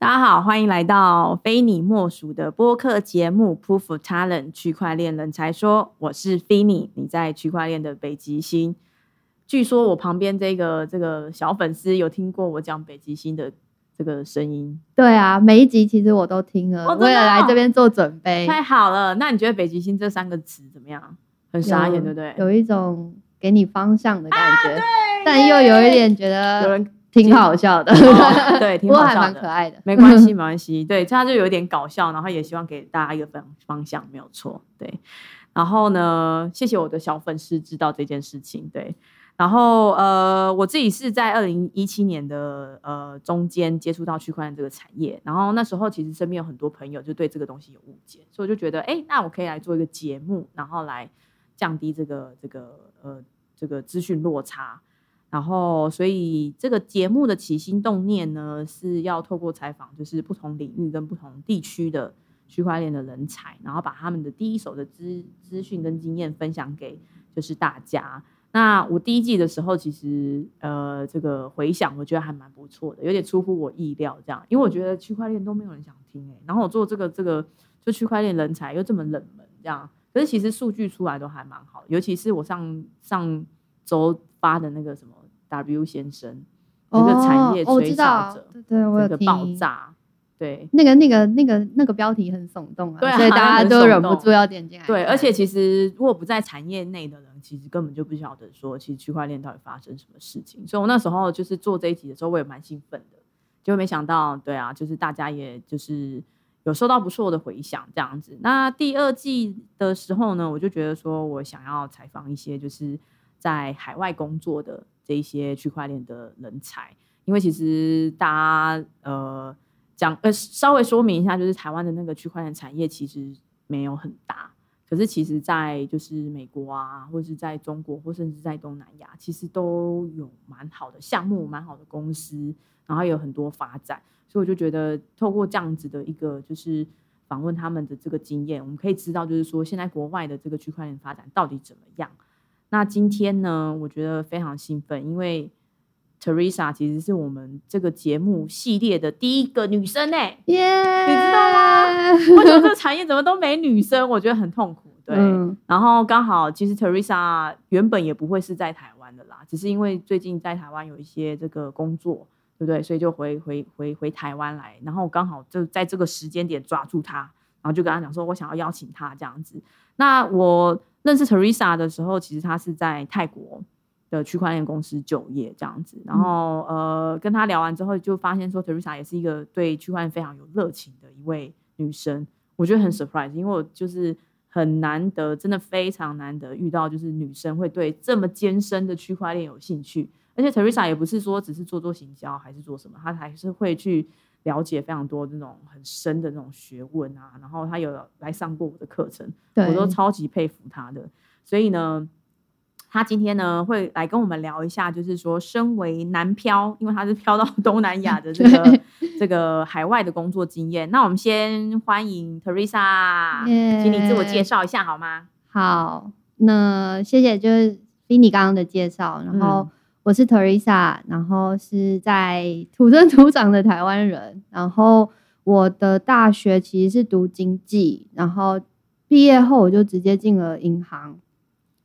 大家好，欢迎来到非你莫属的播客节目《Proof of Talent》区块链人才说，我是菲尼，你在区块链的北极星。据说我旁边这个这个小粉丝有听过我讲北极星的这个声音，对啊，每一集其实我都听了，哦真的为了来哦这边做准备，太好了。那你觉得北极星这三个词怎么样？很傻眼，对不对？有一种给你方向的感觉，对但又有一点觉有得人挺好笑的，哦 对，挺好笑的。蛮可爱的。没关系，没关系。对，这样就有一点搞笑，然后也希望给大家一个方方向，没有错。对，然后呢，谢谢我的小粉丝知道这件事情。对，然后呃，我自己是在二零一七年的呃中间接触到区块链这个产业，然后那时候其实身边有很多朋友就对这个东西有误解，所以我就觉得，哎，那我可以来做一个节目，然后来降低这个这个呃这个资讯落差。然后，所以这个节目的起心动念呢，是要透过采访，就是不同领域跟不同地区的区块链的人才，然后把他们的第一手的资资讯跟经验分享给就是大家。那我第一季的时候，其实呃，这个回响我觉得还蛮不错的，有点出乎我意料，这样，因为我觉得区块链都没有人想听哎、然后我做这个这个就区块链人才又这么冷门，这样，可是其实数据出来都还蛮好，尤其是我上上周发的那个什么 W 先生那个产业吹哨知道者，，对对，我有爆炸，对。那个、那个、那个、那个标题很耸动啊，对啊所以大 家都忍不住要点进来。对，而且其实如果不在产业内的人，其实根本就不晓得说，其实区块链到底发生什么事情。所以我那时候就是做这一集的时候，我也蛮兴奋的，就没想到，对啊，就是大家也就是有收到不错的回响这样子。那第二季的时候呢，我就觉得说我想要采访一些就是在海外工作的这一些区块链的人才，因为其实大家呃讲呃稍微说明一下，就是台湾的那个区块链产业其实没有很大。可是其实，在就是美国啊，或者是在中国，或甚至在东南亚，其实都有蛮好的项目、蛮好的公司，然后有很多发展。所以我就觉得，透过这样子的一个就是访问他们的这个经验，我们可以知道，就是说现在国外的这个区块链发展到底怎么样。那今天呢，我觉得非常兴奋，因为 Teresa 其实是我们这个节目系列的第一个女生哎、耶，你知道吗？为什么这个产业怎么都没女生？我觉得很痛苦。对，嗯然后刚好其实 Teresa 原本也不会是在台湾的啦，只是因为最近在台湾有一些这个工作，对不对？所以就回回回回台湾来，然后刚好就在这个时间点抓住她，然后就跟她讲说，我想要邀请她这样子。那我认识 Teresa 的时候，其实她是在泰国的区块链公司就业这样子，然后、呃跟她聊完之后，就发现说 Teresa 也是一个对区块链非常有热情的一位女生，我觉得很 surprise，因为我就是很难得，真的非常难得遇到就是女生会对这么艰深的区块链有兴趣，而且 Teresa 也不是说只是做做行销还是做什么，她还是会去了解非常多这种很深的那种学问啊，然后他有来上过我的课程，我都超级佩服他的，所以呢。他今天呢会来跟我们聊一下，就是说，身为南漂，因为他是漂到 东南亚的这个 这个海外的工作经验。那我们先欢迎 Teresa，耶请你自我介绍一下好吗？好，那谢谢，就是菲尼刚刚的介绍，然后嗯我是 Teresa，然后是在土生土长的台湾人，然后我的大学其实是读经济，然后毕业后我就直接进了银行，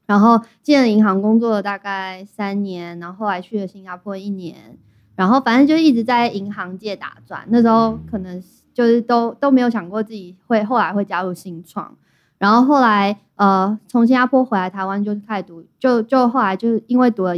然后进了银行工作了大概三年，然后后来去了新加坡一年，然后反正就一直在银行界打转，那时候可能就是都都没有想过自己会后来会加入新创。然后后来呃从新加坡回来台湾就开始读，就就后来就是因为读了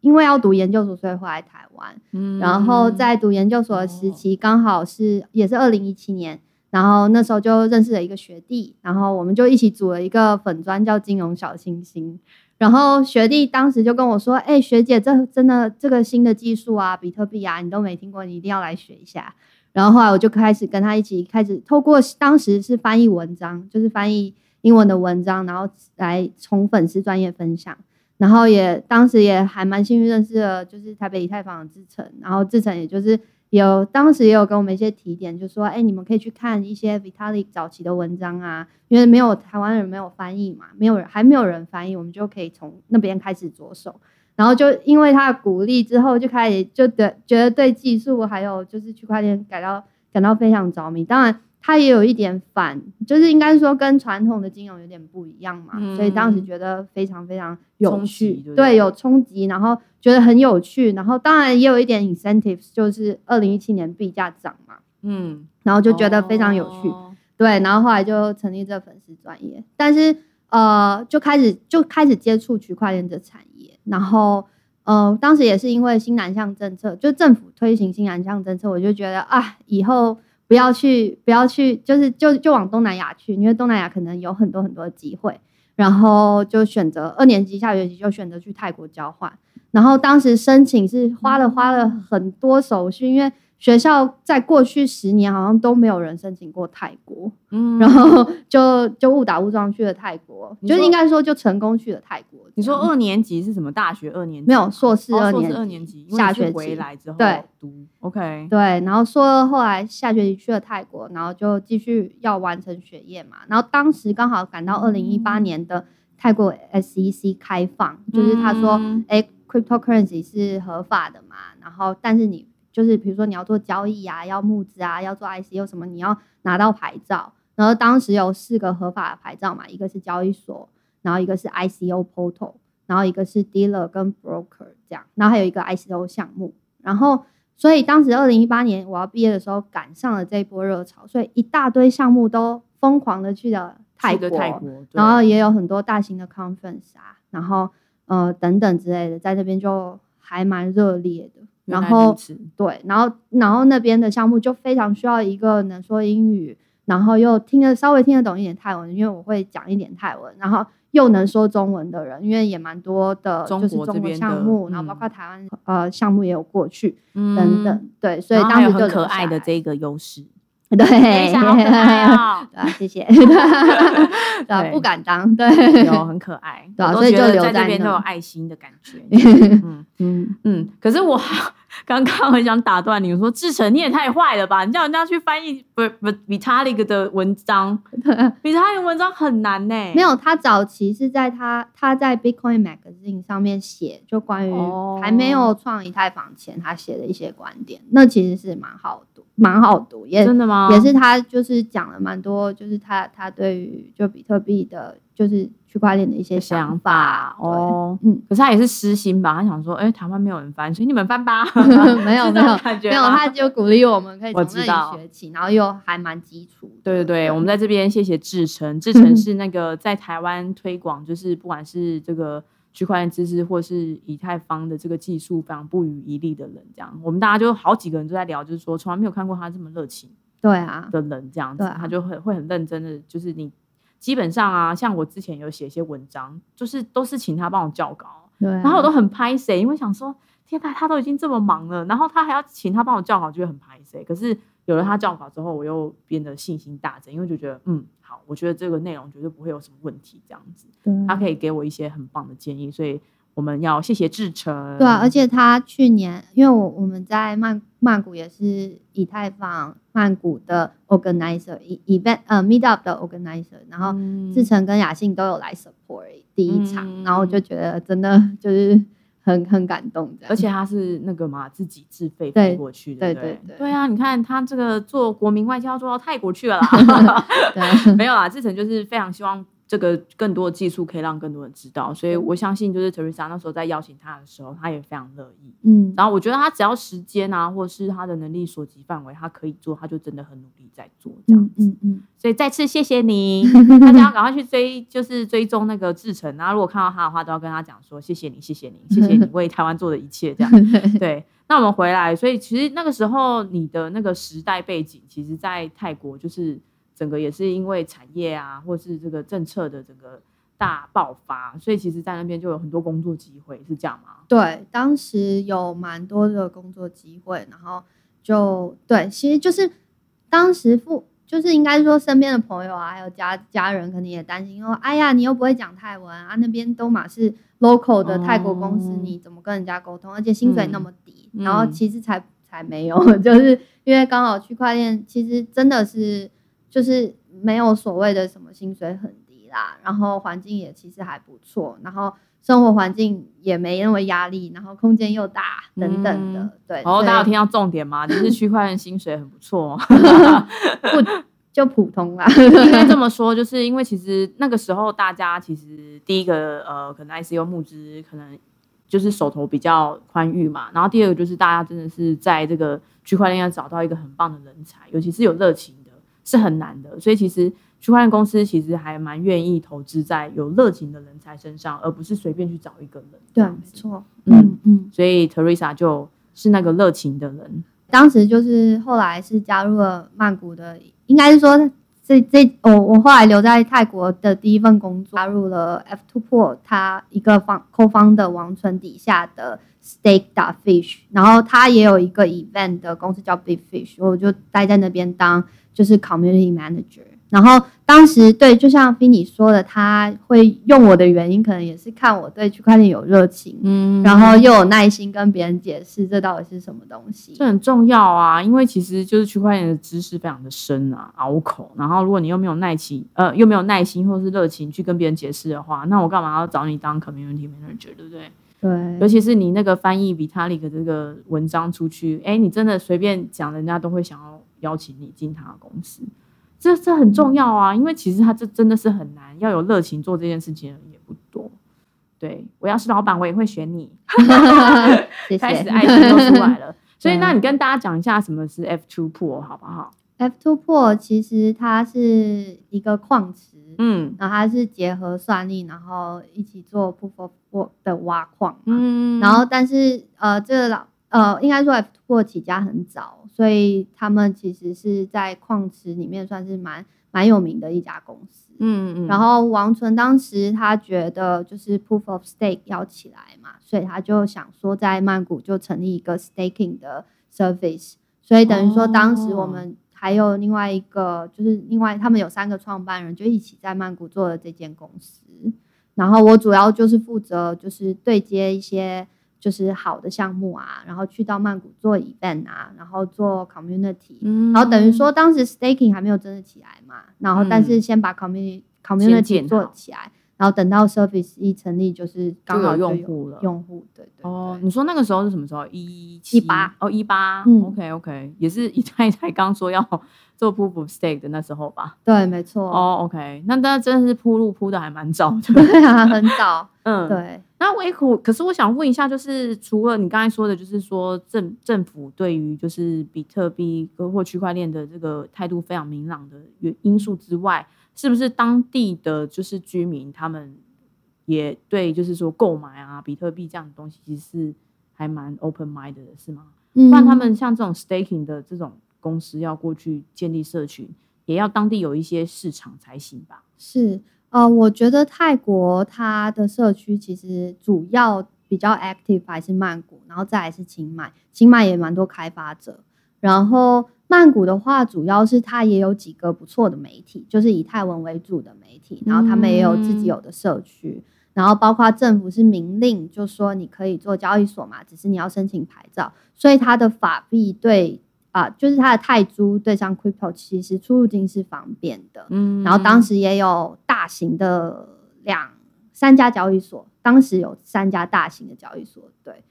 因为要读研究所，所以回来台湾。嗯然后在读研究所的时期，刚好是也是二零一七年，然后那时候就认识了一个学弟，然后我们就一起组了一个粉专叫金融小星星。然后学弟当时就跟我说：“哎、学姐，这真的这个新的技术啊，比特币啊，你都没听过，你一定要来学一下。”然后后来我就开始跟他一起开始透过当时是翻译文章，就是翻译英文的文章，然后来从粉丝专业分享。然后也当时也还蛮幸运认识了，就是台北以太坊的志成，然后志成也就是有当时也有给我们一些提点，就说哎，你们可以去看一些 Vitalik 早期的文章啊，因为没有台湾人没有翻译嘛，没有人还没有人翻译，我们就可以从那边开始着手。然后就因为他的鼓励之后，就开始就得觉得对技术还有就是区块链感到感到非常着迷。当然，它也有一点反，就是应该说跟传统的金融有点不一样嘛，嗯。所以当时觉得非常非常有趣击对，对？对，有冲击，然后觉得很有趣，然后当然也有一点 incentives，就是二零一七年币价涨嘛，嗯，然后就觉得非常有趣。哦。对，然后后来就成立这个粉丝专业，但是呃，就开始就开始接触区块链这产业，然后呃，当时也是因为新南向政策，就政府推行新南向政策，我就觉得啊，以后不要去不要去，就是就就往东南亚去，因为东南亚可能有很多很多机会，然后就选择二年级下学期就选择去泰国交换，然后当时申请是花了花了很多手续，因为学校在过去十年好像都没有人申请过泰国，嗯。然后就就误打误撞去了泰国，你就是应该说就成功去了泰国。你说二年级是什么？大学？二年级？没有硕士二年级下学期。回来之后对。读，OK，对，然后说后来下学期去了泰国，然后就继续要完成学业嘛。然后当时刚好赶到二零一八年的泰国 SEC 开放，就是他说嗯，哎、c r y p t o c u r r e n c y 是合法的嘛，然后但是你就是比如说你要做交易啊，要募资啊，要做 ICO 什么，你要拿到牌照。然后当时有四个合法的牌照嘛，一个是交易所，然后一个是 ICO portal，然后一个是 dealer 跟 broker 这样，然后还有一个 ICO 项目。然后所以当时二零一八年我要毕业的时候赶上了这一波热潮，所以一大堆项目都疯狂的去了泰国，泰国，然后也有很多大型的 conference 啊，然后呃等等之类的，在那边就还蛮热烈的。然后对，然后然后那边的项目就非常需要一个能说英语，然后又听得稍微听得懂一点泰文，因为我会讲一点泰文，然后又能说中文的人，因为也蛮多的中就是中国项目，然后包嗯。括台湾呃项目也有过去等嗯。等，对，所以当时就很可爱的这个优势，对，等一下好可爱哦，对啊，谢谢，对啊，不敢当，对，有很可爱，对啊所以就留在这边都有爱心的感觉，嗯。嗯，嗯，可是我 刚刚很想打断你，我说志成你也太坏了吧，你叫人家去翻译不不 Vitalik 的文章，Vitalik 文章很难呢，没有，他早期是在他他在 Bitcoin Magazine 上面写，就关于哦。还没有创以太坊前，他写的一些观点，那其实是蛮好读，蛮好读，也真的吗？也是他就是讲了蛮多，就是他他对于就比特币的，就是区块链的一些想法法，哦，嗯，可是他也是私心吧？他想说，哎、台湾没有人翻，所以你们翻吧。没有 没有没有，他就鼓励我们可以我从那知道。里学起，然后又还蛮基础，对对对，我们在这边谢谢志成，志成是那个在台湾推广，就是不管是这个区块链知识或是以太坊的这个技术非常不遗余力的人，这样。我们大家就好几个人都在聊，就是说从来没有看过他这么热情对啊，的人，这样子，啊他就会会很认真的，就是你基本上啊，像我之前有写一些文章，就是都是请他帮我校稿，对啊，然后我都很拍谁，因为想说天呐，他都已经这么忙了，然后他还要请他帮我校稿，就会很拍谁。可是有了他校稿之后，我又变得信心大增，因为就觉得嗯好，我觉得这个内容绝对不会有什么问题，这样子，他可以给我一些很棒的建议，所以我们要谢谢志成。对啊，而且他去年，因为我我们在曼曼谷也是以太坊曼谷的 organizer e event 呃 meet up 的 organizer，然后嗯。志成跟雅信都有来 support 第一场，嗯。然后我就觉得真的就是很很感动的，而且他是那个嘛，自己自费对飞过去的，对不对。对对。对啊！你看他这个做国民外交做到泰国去了啦，对 没有啦，志成就是非常希望这个更多的技术可以让更多人知道，所以我相信就是 Teresa 那时候在邀请他的时候，他也非常乐意。嗯，然后我觉得他只要时间啊，或者是他的能力所及范围，他可以做，他就真的很努力在做这样子。嗯嗯嗯，所以再次谢谢你，大家要赶快去追，就是追踪那个志成。然后如果看到他的话，都要跟他讲说谢谢你，谢谢你，谢谢你 为台湾做的一切这样。对，那我们回来，所以其实那个时候你的那个时代背景，其实在泰国就是整个也是因为产业啊，或是这个政策的整个大爆发，所以其实在那边就有很多工作机会，是这样吗？对，当时有蛮多的工作机会，然后就对，其实就是当时父就是应该说身边的朋友啊，还有家家人，肯定也担心，因为哎呀，你又不会讲泰文啊，那边都嘛是 local 的泰国公司，哦你怎么跟人家沟通？而且薪水那么低，嗯然后其实才才没有，就是因为刚好区块链其实真的是就是没有所谓的什么薪水很低啦，然后环境也其实还不错，然后生活环境也没那么压力，然后空间又大等等的。对，哦，所以大家有听到重点吗？就是区块链薪水很不错、哦。不就普通啦。应该这么说，就是因为其实那个时候大家其实第一个呃，可能 ICO 募资可能就是手头比较宽裕嘛，然后第二个就是大家真的是在这个区块链要找到一个很棒的人才，尤其是有热情的，是很难的。所以其实区块链公司其实还蛮愿意投资在有热情的人才身上，而不是随便去找一个人。这对。没错。嗯嗯嗯，所以 Teresa 就是那个热情的人。当时就是后来是加入了曼谷的，应该是说这这我我后来留在泰国的第一份工作，加入了 F Two Pro，它一个方 co 方的王纯底下的 Steak 打 Fish，然后它也有一个 event 的公司叫 Big Fish，我就待在那边当就是 community manager。然后当时对，就像菲尼说的，他会用我的原因，可能也是看我对区块链有热情，嗯然后又有耐心跟别人解释这到底是什么东西。这很重要啊，因为其实就是区块链的知识非常的深啊，拗口。然后如果你又没有耐心，呃，又没有耐心或是热情去跟别人解释的话，那我干嘛要找你当 community manager，对不对？对，尤其是你那个翻译 Vitalik 的这个文章出去，哎，你真的随便讲，人家都会想要邀请你进他的公司，这这很重要啊，因为其实他这真的是很难，要有热情做这件事情的人也不多。对我要是老板，我也会选你。谢开始。爱心都出来了。所以，那你跟大家讲一下什么是 F two Pool 好不好？F two pool 其实它是一个矿池，嗯然后它是结合算力，然后一起做 Proof of Work 的挖矿嘛。嗯然后，但是呃，这个老呃，应该说 F two 起家很早，所以他们其实是在矿池里面算是蛮蛮有名的一家公司。嗯嗯，然后王纯当时他觉得就是 proof of stake 要起来嘛，所以他就想说在曼谷就成立一个 staking 的 service，所以等于说当时我们还有另外一个就是另外他们有三个创办人就一起在曼谷做了这间公司，然后我主要就是负责就是对接一些就是好的项目啊，然后去到曼谷做 event 啊，然后做 community，嗯然后等于说当时 staking 还没有真的起来嘛，然后但是先把 community、community 做起来，然后等到 service 一成立，就是刚有用户了用户对对对哦，你说那个时候是什么时候？一七18哦，一八。嗯 OK OK，也是一太太刚说要做 Proof of Stake 的那时候吧？对，没错，哦，OK，那大家真的是铺路铺的还蛮早的。对啊，很早，嗯，。对，那维苦，可是我想问一下，就是除了你刚才说的，就是说政政府对于就是比特币或区块链的这个态度非常明朗的原因素之外，是不是当地的就是居民他们也对就是说购买啊比特币这样的东西，其实是还蛮 open mind 的，是吗？嗯不然他们像这种 staking 的这种公司要过去建立社群，也要当地有一些市场才行吧？是呃，我觉得泰国它的社区其实主要比较 active 还是曼谷，然后再来是清迈，清迈也蛮多开发者。然后曼谷的话，主要是它也有几个不错的媒体，就是以泰文为主的媒体，然后他们也有自己有的社区，然后包括政府是明令，就说你可以做交易所嘛，只是你要申请牌照，所以它的法币对啊、就是它的泰铢对上 crypto 其实出入境是方便的。嗯然后当时也有大型的两三家交易所，当时有三家大型的交易所，对，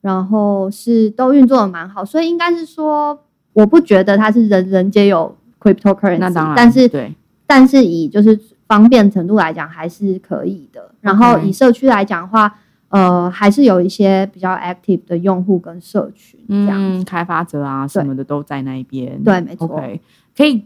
然后是都运作的蛮好，所以应该是说，我不觉得它是人人皆有 cryptocurrency，那当然，但是对，但是以就是方便程度来讲还是可以的。然后以社区来讲的话，呃，还是有一些比较 active 的用户跟社群这样。嗯，开发者啊什么的都在那一边。对，没错。OK，可以，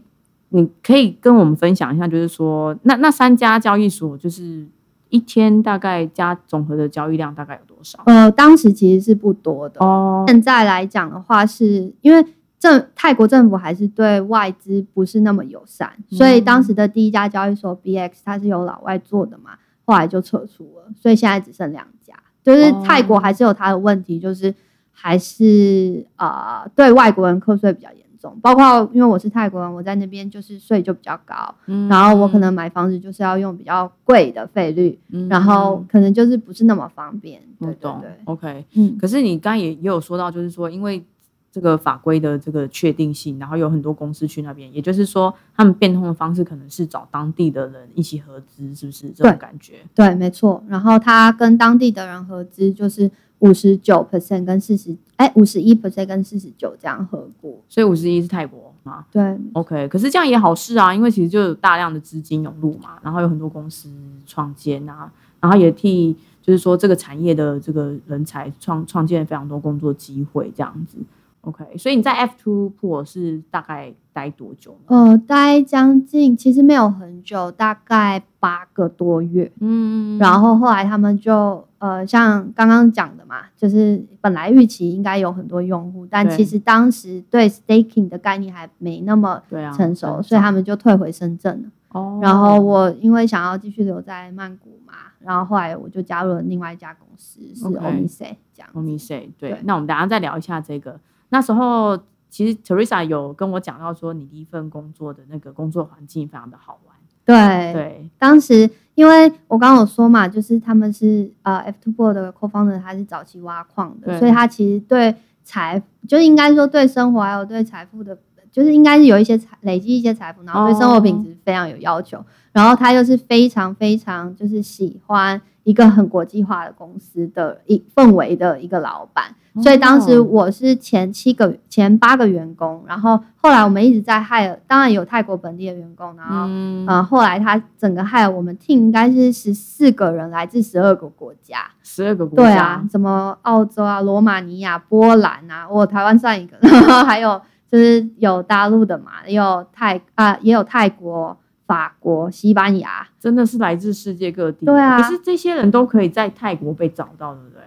你可以跟我们分享一下，就是说，那那三家交易所，就是一天大概加总和的交易量大概有多少？呃，当时其实是不多的。哦，现在来讲的话是，因为政泰国政府还是对外资不是那么友善，所以当时的第一家交易所 BX 它是由老外做的嘛，后来就撤出了，所以现在只剩两家。就是泰国还是有它的问题，就是还是呃对外国人课税比较严重，包括因为我是泰国人，我在那边就是税就比较高，嗯然后我可能买房子就是要用比较贵的费率，嗯然后可能就是不是那么方便。对对我懂对，，OK。嗯，可是你刚刚也也有说到，就是说，因为这个法规的这个确定性，然后有很多公司去那边，也就是说，他们变通的方式可能是找当地的人一起合资，是不是这种感觉？对，没错。然后他跟当地的人合资，就是五十九 percent 跟四十，哎，五十一 percent 跟四十九这样合股。所以五十一是泰国吗对，？OK，可是这样也好事啊，因为其实就有大量的资金涌入嘛，然后有很多公司创建啊，然后也替就是说这个产业的这个人才创创建了非常多工作机会，这样子。OK，所以你在 F two pool 是大概待多久呢？呃，待将近其实没有很久，大概八个多月。嗯然后后来他们就呃，像刚刚讲的嘛，就是本来预期应该有很多用户，但其实当时对 staking 的概念还没那么成熟，很所以他们就退回深圳了。哦，然后我因为想要继续留在曼谷嘛，然后后来我就加入了另外一家公司，是 OK Omise 这样。o m i say 对对那我们等下再聊一下这个。那时候其实 Teresa 有跟我讲到说，你第一份工作的那个工作环境非常的好玩。对，对，当时因为我刚刚有说嘛，就是他们是呃 F two board 的 co-founder，他是早期挖矿的，所以他其实对财，就是应该说对生活还有对财富的，就是应该是有一些财累积一些财富，然后对生活品质非常有要求。然后他又是非常非常就是喜欢一个很国际化的公司的一氛围的一个老板，所以当时哦我是前七个前八个员工，然后后来我们一直在 hire，当然有泰国本地的员工，然后。嗯呃，后来他整个害我们 team 应该是十四个人，来自十二个国家。十二个国家，对啊，什么澳洲啊、罗马尼亚、波兰啊，我台湾算一个，然后还有就是有大陆的嘛，也有泰啊、也有泰国、法国、西班牙。真的是来自世界各地。对啊可是这些人都可以在泰国被找到，对不对？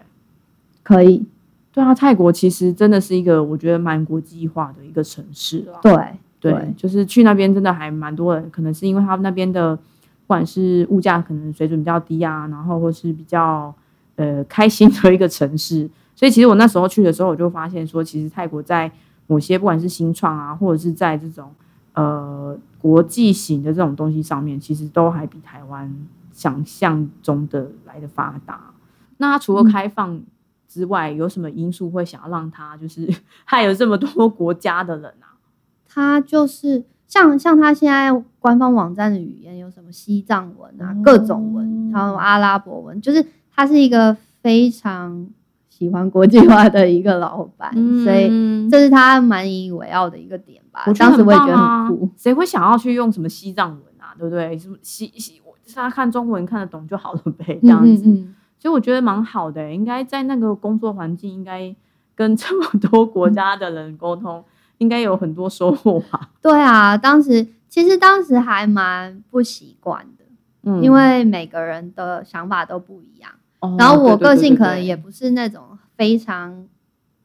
可以，对啊，泰国其实真的是一个我觉得蛮国际化的一个城市啊。对对，就是去那边真的还蛮多人，可能是因为他们那边的不管是物价可能水准比较低啊，然后或是比较呃开心的一个城市，所以其实我那时候去的时候，我就发现说，其实泰国在某些不管是新创啊，或者是在这种呃国际型的这种东西上面，其实都还比台湾想象中的来的发达。那它除了开放之外，有什么因素会想要让它就是害有这么多国家的人啊？他就是像像他现在官方网站的语言有什么西藏文啊，哦各种文，然后阿拉伯文，就是他是一个非常喜欢国际化的一个老板，所以以这是他蛮引以为傲的一个点吧。我当时我也觉得很酷。谁会想要去用什么西藏文啊？对不对？什么西西，我他看中文看得懂就好了呗，这样子。嗯嗯所以我觉得蛮好的、欸应该在那个工作环境，应该跟这么多国家的人沟通，应该有很多收获吧。对啊，当时其实当时还蛮不习惯的，嗯因为每个人的想法都不一样。哦然后我个性可能也不是那种非常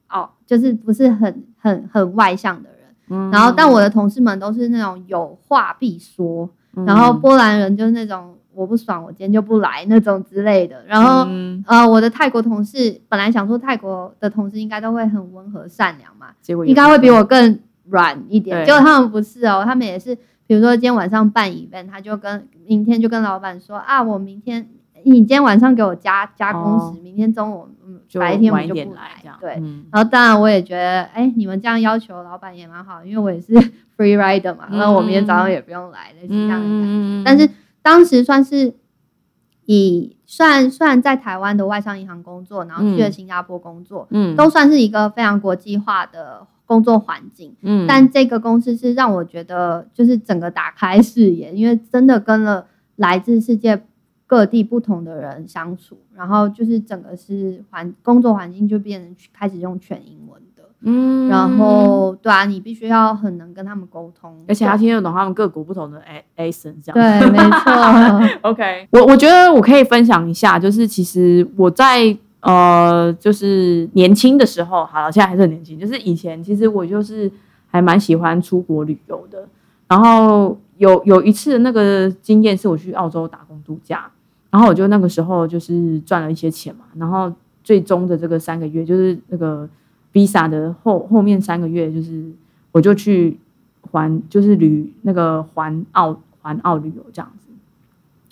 哦，就是不是很很很外向的人。嗯然后，但我的同事们都是那种有话必说，嗯然后波兰人就是那种我不爽，我今天就不来那种之类的。然后，嗯呃，我的泰国同事本来想说泰国的同事应该都会很温和善良嘛，结果应该会比我更软一点。结果他们不是哦，他们也是，比如说今天晚上办 event，他就跟明天就跟老板说啊，我明天你今天晚上给我加加工时，哦。明天中午嗯白天我就不点来。对，嗯。然后当然我也觉得，哎，你们这样要求老板也蛮好，因为我也是 free rider 嘛，那、我明天早上也不用来，类似这样的感觉。嗯但是当时算是以虽然虽然在台湾的外商银行工作，然后去了嗯新加坡工作，嗯。都算是一个非常国际化的工作环境。嗯。但这个公司是让我觉得就是整个打开视野，因为真的跟了来自世界各地不同的人相处，然后就是整个是环工作环境就变成开始用全英文的，嗯然后对啊，你必须要很能跟他们沟通，而且他听得懂他们各国不同的 a accent 这样。对，没错，OK，我我觉得我可以分享一下，就是其实我在呃，就是年轻的时候，好了，现在还是很年轻，就是以前其实我就是还蛮喜欢出国旅游的。然后有有一次那个经验是我去澳洲打工度假，然后我就那个时候就是赚了一些钱嘛，然后最终的这个三个月就是那个 visa 的后后面三个月，就是我就去环就是旅那个环澳环澳旅游这样子。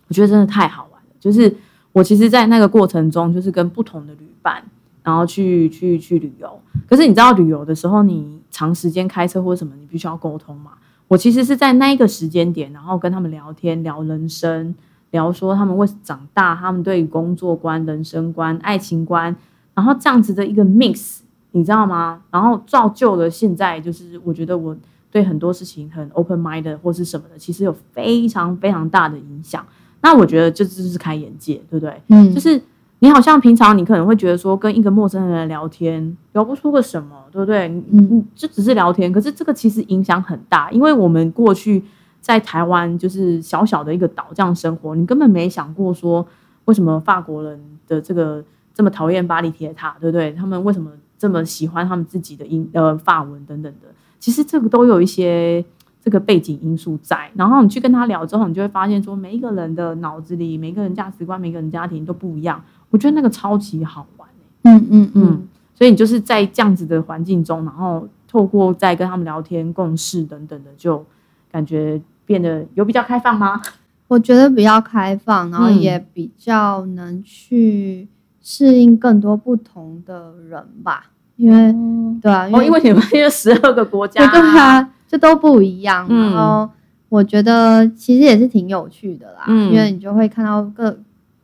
我觉得真的太好玩了。就是我其实，在那个过程中，就是跟不同的旅伴，然后去去去旅游。可是你知道旅游的时候，你长时间开车或者什么，你必须要沟通嘛。我其实是在那一个时间点，然后跟他们聊天，聊人生，聊说他们为长大，他们对工作观、人生观、爱情观，然后这样子的一个 mix，你知道吗？然后造就了现在，就是我觉得我对很多事情很 open mind 或是什么的，其实有非常非常大的影响。那我觉得这就是开眼界，对不对？嗯，就是你好像平常你可能会觉得说跟一个陌生人聊天聊不出个什么，对不对？你你就只是聊天，可是这个其实影响很大，因为我们过去在台湾就是小小的一个岛这样生活，你根本没想过说为什么法国人的这个这么讨厌巴黎铁塔，对不对？他们为什么这么喜欢他们自己的英呃法文等等的？其实这个都有一些。这个背景因素在，然后你去跟他聊之后，你就会发现说，每一个人的脑子里，每个人价值观，每个人家庭都不一样。我觉得那个超级好玩嗯嗯嗯。所以你就是在这样子的环境中，然后透过在跟他们聊天、共事等等的，就感觉变得有比较开放吗？我觉得比较开放，然后也比较能去适应更多不同的人吧。因为对啊，哦，因为你们因为十二个国家，对啊。这都不一样，然后我觉得其实也是挺有趣的啦，因为你就会看到各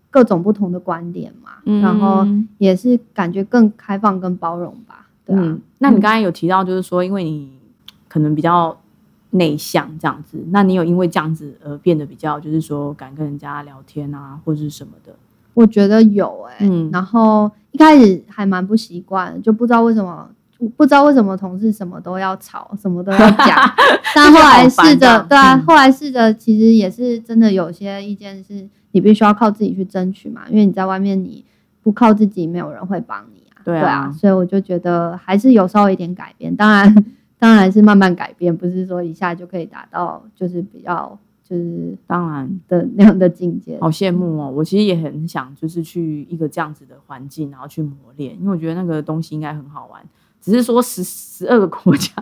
各种不同的观点嘛，然后也是感觉更开放、更包容吧。对啊，那你刚才有提到，就是说，因为你可能比较内向这样子，那你有因为这样子而变得比较，就是说敢跟人家聊天啊，或者是什么的？我觉得有哎，嗯然后一开始还蛮不习惯，就不知道为什么。不知道为什么同事什么都要吵，什么都要讲，但后来试着，对啊，后来试着，其实也是真的有些意见是你必须要靠自己去争取嘛，因为你在外面你不靠自己，没有人会帮你啊，对啊，所以我就觉得还是有稍微一点改变，当然当然是慢慢改变，不是说一下就可以达到就是比较就是当然的那样的境界。好羡慕哦，我其实也很想就是去一个这样子的环境，然后去磨练，因为我觉得那个东西应该很好玩。只是说十十二个国家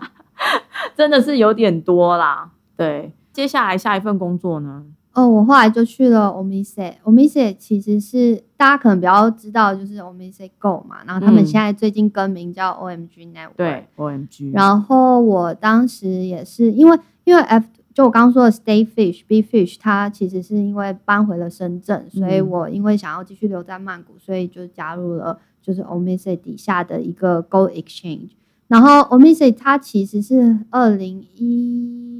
真的是有点多啦。对，接下来下一份工作呢？哦，我后来就去了 Omise。Omise 其实是大家可能比较知道，就是 Omise Go 嘛。然后他们现在最近更名叫 OMG Network。对，OMG。然后我当时也是因为因为 F 就我刚刚说的 Stay Fish Be Fish，它其实是因为搬回了深圳，所以我因为想要继续留在曼谷，所以就加入了。就是 Omise 底下的一个 Gold Exchange，然后 Omise 它其实是二零一，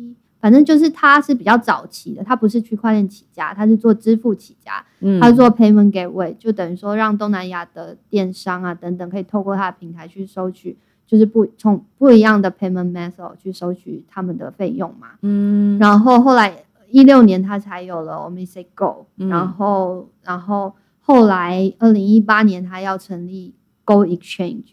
反正就是它是比较早期的，它不是区块链起家，它是做支付起家，嗯，它是做 Payment Gateway，就等于说让东南亚的电商啊等等可以透过它的平台去收取，就是不从不一样的 Payment Method 去收取他们的费用嘛，嗯，然后后来一六年它才有了 Omise Go，然后然后。后来，二零一八年他要成立 Go Exchange，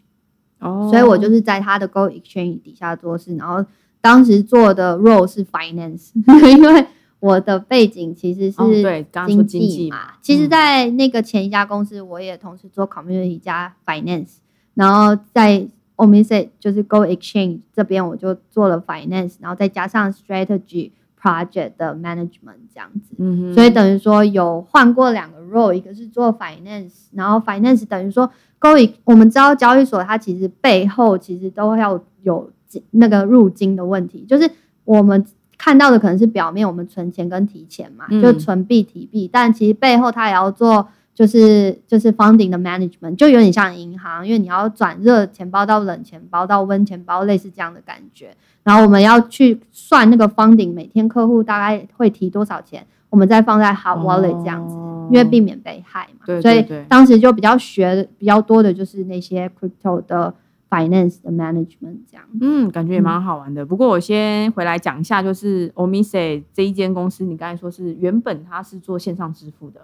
哦，所以我就是在他的 Go Exchange 底下做事，然后当时做的 role 是 finance，因为我的背景其实是经济嘛。其实，在那个前一家公司，我也同时做 community 加 finance，然后在 Omise 就是 Go Exchange 这边，我就做了 finance，然后再加上 strategy。project 的 management 这样子，嗯所以等于说有换过两个 role，一个是做 finance，然后 finance 等于说，Go 我们知道交易所它其实背后其实都要有那个入金的问题，就是我们看到的可能是表面我们存钱跟提钱嘛，就存币提币，但其实背后它也要做。就是就是 funding 的 management 就有点像银行，因为你要转热钱包到冷钱包到温钱包，类似这样的感觉。然后我们要去算那个 funding，每天客户大概会提多少钱，我们再放在 hot wallet 这样子，因为避免被害嘛。对，所以当时就比较学比较多的就是那些 crypto 的 finance 的 management 这样。嗯，感觉也蛮好玩的。不过我先回来讲一下，就是 Omise 这一间公司，你刚才说是原本它是做线上支付的。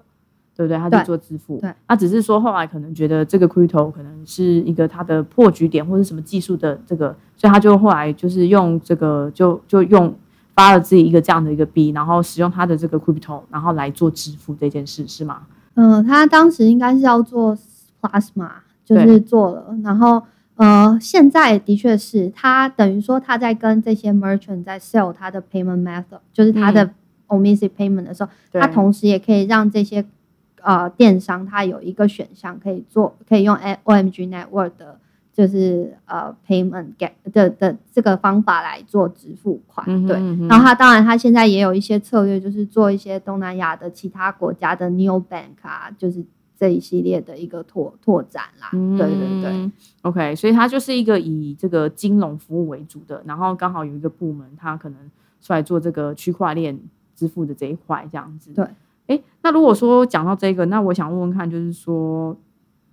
对不对？它就做支付，对，它只是说后来可能觉得这个 crypto 可能是一个它的破局点，或者什么技术的这个，所以他就后来就是用这个，就就用发了自己一个这样的一个币，然后使用它的这个 crypto，然后来做支付这件事，是吗？嗯，他当时应该是要做 plasma，就是做了，然后呃，现在的确是他等于说他在跟这些 merchant 在 sell 他的 payment method，就是他的 o m i s i payment 的时候，他同时也可以让这些。呃电商他有一个选项可以做，可以用 OMG Network 的，就是呃 payment get 的的这个方法来做支付款，对。然后他当然他现在也有一些策略，就是做一些东南亚的其他国家的 New Bank 啊，就是这一系列的一个拓拓展啦。对对对，OK，所以它就是一个以这个金融服务为主的，然后刚好有一个部门，它可能出来做这个区块链支付的这一块，这样子。对。哎，那如果说讲到这个，那我想问问看，就是说，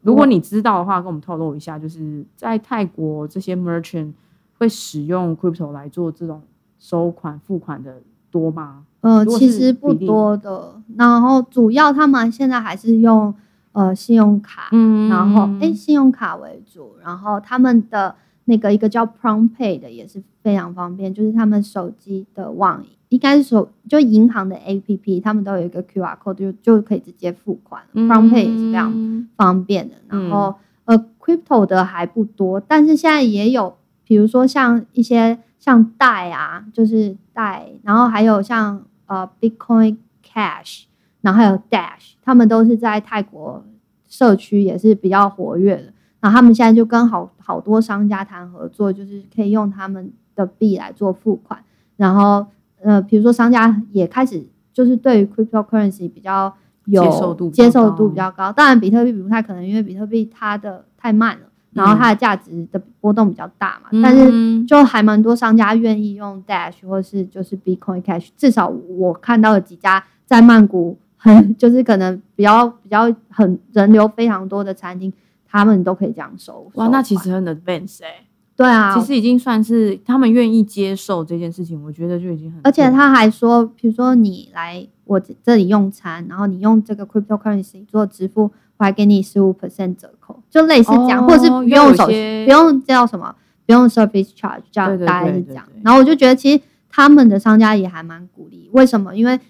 如果你知道的话，跟我们透露一下，就是在泰国这些 merchant 会使用 crypto 来做这种收款付款的多吗？呃，其实不多的。然后主要他们现在还是用呃信用卡，嗯，然后哎信用卡为主，然后他们的那个一个叫 PromptPay 的也是非常方便，就是他们手机的网。应该是说，就银行的 A P P，他们都有一个 Q R code，就就可以直接付款，PromptPay 也是非常方便的。然后，呃，Crypto 的还不多，但是现在也有，比如说像一些像贷啊，就是贷，然后还有像呃 Bitcoin Cash，然后还有 Dash，他们都是在泰国社区也是比较活跃的。然后他们现在就跟好好多商家谈合作，就是可以用他们的币来做付款，然后。呃，比如说商家也开始就是对于 cryptocurrency 比较有接受度接受度比较高。当然，比特币不太可能，因为比特币它的太慢了，然后它的价值的波动比较大嘛。但是就还蛮多商家愿意用 Dash 或是就是 Bitcoin Cash。至少我看到了几家在曼谷很 就是可能比较比较很人流非常多的餐厅，他们都可以这样收。哇，那其实很 advanced 哎。对啊，其实已经算是他们愿意接受这件事情，我觉得就已经很。而且他还说，比如说你来我这里用餐，然后你用这个 cryptocurrency 做支付，我还给你十五 percent 折扣，就类似这样，或者是不用手不用叫什么，不用 service charge，这样大概是这样。然后我就觉得，其实他们的商家也还蛮鼓励。为什么？因为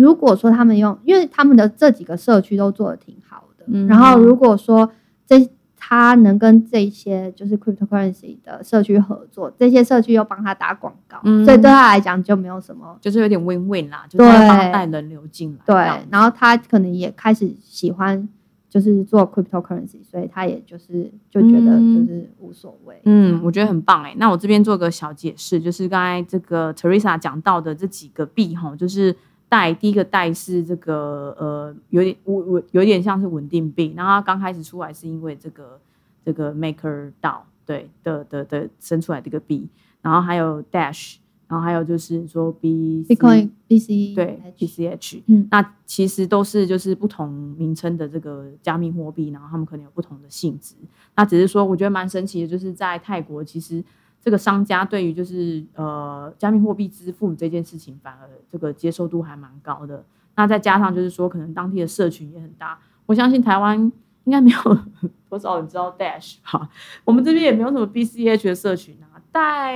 如果说他们用，因为他们的这几个社区都做的挺好的，然后如果说这。他能跟这些就是 cryptocurrency 的社区合作，这些社区又帮他打广告，所以对他来讲就没有什么，就是有点 win win 啦，就是帮带人流进来。对，然后他可能也开始喜欢就是做 cryptocurrency，所以他也就是就觉得就是无所谓。嗯，我觉得很棒哎。那我这边做个小解释，就是刚才这个 Teresa 讲到的这几个币哈，就是。贷第一个贷是这个呃有点稳稳有点像是稳定币，然后它刚开始出来是因为这个这个 Maker DAO 对的的的生出来这个币，然后还有 Dash，然后还有就是说 B Bitcoin BC 对 BCH，嗯，那其实都是就是不同名称的这个加密货币，然后他们可能有不同的性质，那只是说我觉得蛮神奇的，就是在泰国其实。这个商家对于就是呃加密货币支付这件事情，反而这个接受度还蛮高的。那再加上就是说，可能当地的社群也很大。我相信台湾应该没有多少人知道 Dash 吧？我们这边也没有什么 BCH 的社群啊。但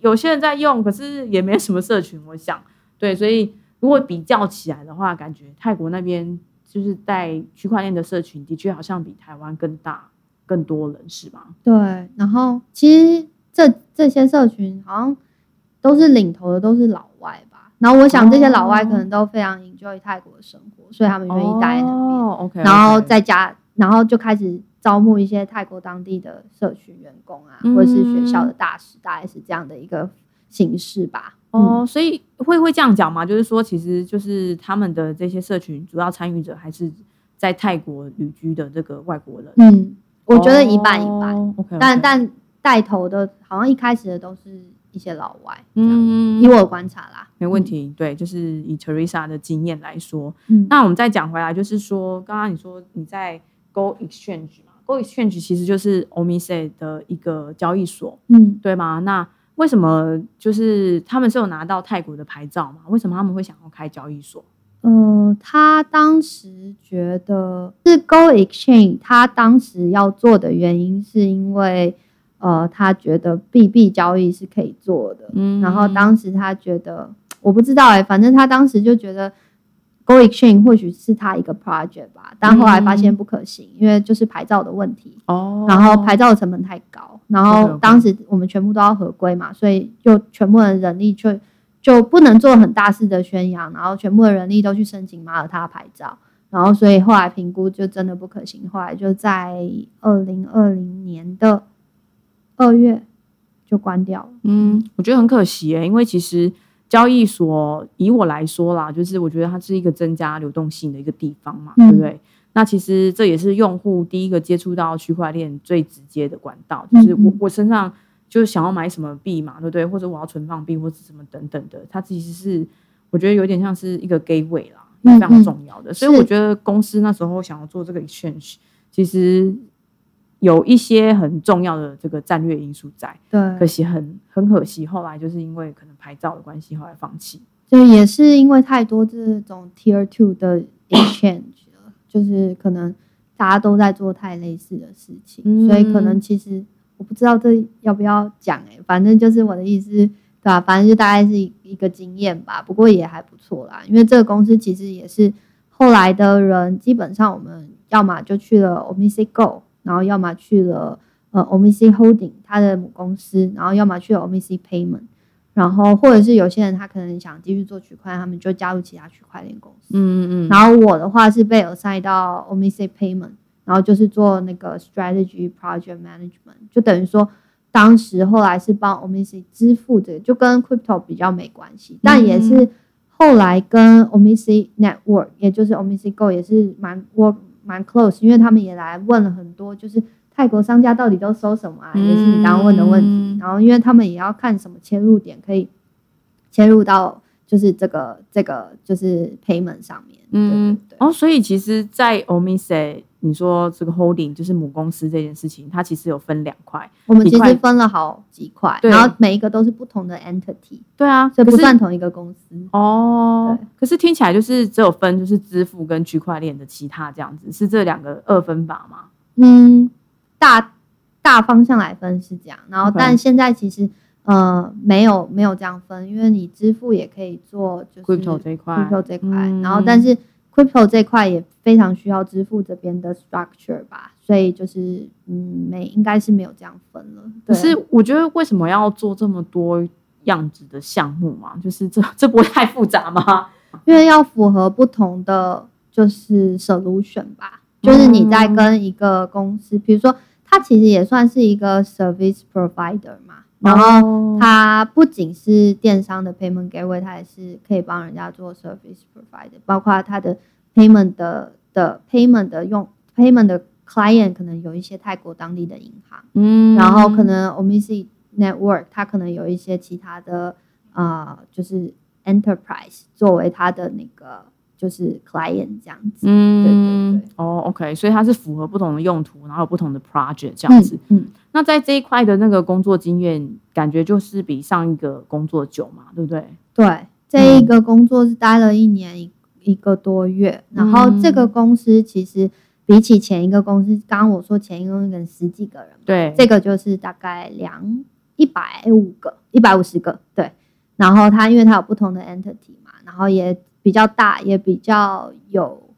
有些人在用，可是也没什么社群。我想，对，所以如果比较起来的话，感觉泰国那边就是在区块链的社群，的确好像比台湾更大、更多人，是吗？对。然后其实。这这些社群好像都是领头的，都是老外吧。然后我想这些老外可能都非常 enjoy 泰国的生活，所以他们愿意待在那边。OK，然后在家，然后就开始招募一些泰国当地的社群员工啊，或者是学校的大使，大概是这样的一个形式吧。哦，所以会会这样讲吗？就是说，其实就是他们的这些社群主要参与者还是在泰国旅居的这个外国人。嗯，我觉得一半一半。OK，但但。带头的，好像一开始的都是一些老外，嗯，以我观察啦，没问题。对，就是以 Teresa 的经验来说，嗯，那我们再讲回来，就是说，刚刚你说你在 Go Exchange 嘛，Go Exchange 其实就是 Omise 的一个交易所，嗯，对吗？那为什么就是他们是有拿到泰国的牌照嘛？为什么他们会想要开交易所？嗯，他当时觉得是 Go Exchange，他当时要做的原因是因为。呃，他觉得 B B 交易是可以做的，嗯，然后当时他觉得，我不知道哎，反正他当时就觉得，Go Exchange 或许是他一个 project 吧，但后来发现不可行，因为就是牌照的问题，哦，然后牌照的成本太高，然后当时我们全部都要合规嘛，所以就全部的人力就就不能做很大肆的宣扬，然后全部的人力都去申请马耳他牌照，然后所以后来评估就真的不可行，后来就在二零二零年的二月就关掉了。嗯，我觉得很可惜诶，因为其实交易所以我来说啦，就是我觉得它是一个增加流动性的一个地方嘛，嗯对不对？那其实这也是用户第一个接触到区块链最直接的管道，就是我我身上就是想要买什么币嘛，对不对？或者我要存放币或者什么等等的，它其实是我觉得有点像是一个 gateway 啦，嗯非常重要的。所以我觉得公司那时候想要做这个 exchange，其实有一些很重要的这个战略因素在。对可，惜很很可惜，后来就是因为可能牌照的关系，后来放弃。就也是因为太多这种 Tier Two 的 exchange 了，就是可能大家都在做太类似的事情，嗯所以可能其实我不知道这要不要讲哎、反正就是我的意思，对吧、反正就大概是一一个经验吧，不过也还不错啦，因为这个公司其实也是后来的人，基本上我们要么就去了 Omisi Go，然后要么去了呃 omic holding 他的母公司然后要么去了 omic payment 然后或者是有些人他可能想继续做区块他们就加入其他区块链公司嗯嗯然后我的话是被有塞到 omic payment 然后就是做那个 strategy project management 就等于说当时后来是帮 omic 支付的就跟 crypto 比较没关系但也是后来跟 omic network 也就是 omic go 也是蛮 work 蛮 close，因为他们也来问了很多，就是泰国商家到底都收什么啊，也是你刚刚问的问题。嗯然后因为他们也要看什么切入点可以切入到就是这个这个就是 payment 上面。嗯对对对哦，所以其实，在 Omise 你说这个 holding 就是母公司这件事情，它其实有分两块。我们其实分了好几块，然后每一个都是不同的 entity，对啊，所以不算同一个公司。哦对。可是听起来就是只有分就是支付跟区块链的其他这样子，是这两个二分法吗？嗯，大大方向来分是这样，然后但现在其实呃没有没有这样分，因为你支付也可以做就是 crypto 这一块 crypto 这块，嗯然后但是 crypto 这块也非常需要支付这边的 structure 吧，所以就是嗯没应该是没有这样分了。可是我觉得为什么要做这么多样子的项目嘛？就是这这不会太复杂吗？因为要符合不同的就是 solution 吧，就是你在跟一个公司，比如说它其实也算是一个 service provider 嘛，然后后它不仅是电商的 payment gateway，它也是可以帮人家做 service provider，包括它的 payment 的的 payment 的用 payment 的 client 可能有一些泰国当地的银行，嗯然后可能 Omisi Network 它可能有一些其他的啊、呃就是 enterprise 作为它的那个就是 client 这样子。嗯，对对对哦，OK，所以它是符合不同的用途，然后有不同的 project 这样子。嗯，那在这一块的那个工作经验，感觉就是比上一个工作久嘛，对不对？对，这一个工作是待了一年一一个多月，然后这个公司其实比起前一个公司，刚刚我说前一个公司可能十几个人嘛，对，这个就是大概两一百五个，一百五十个，对。然后它因为它有不同的 entity 嘛，然后也比较大，也比较有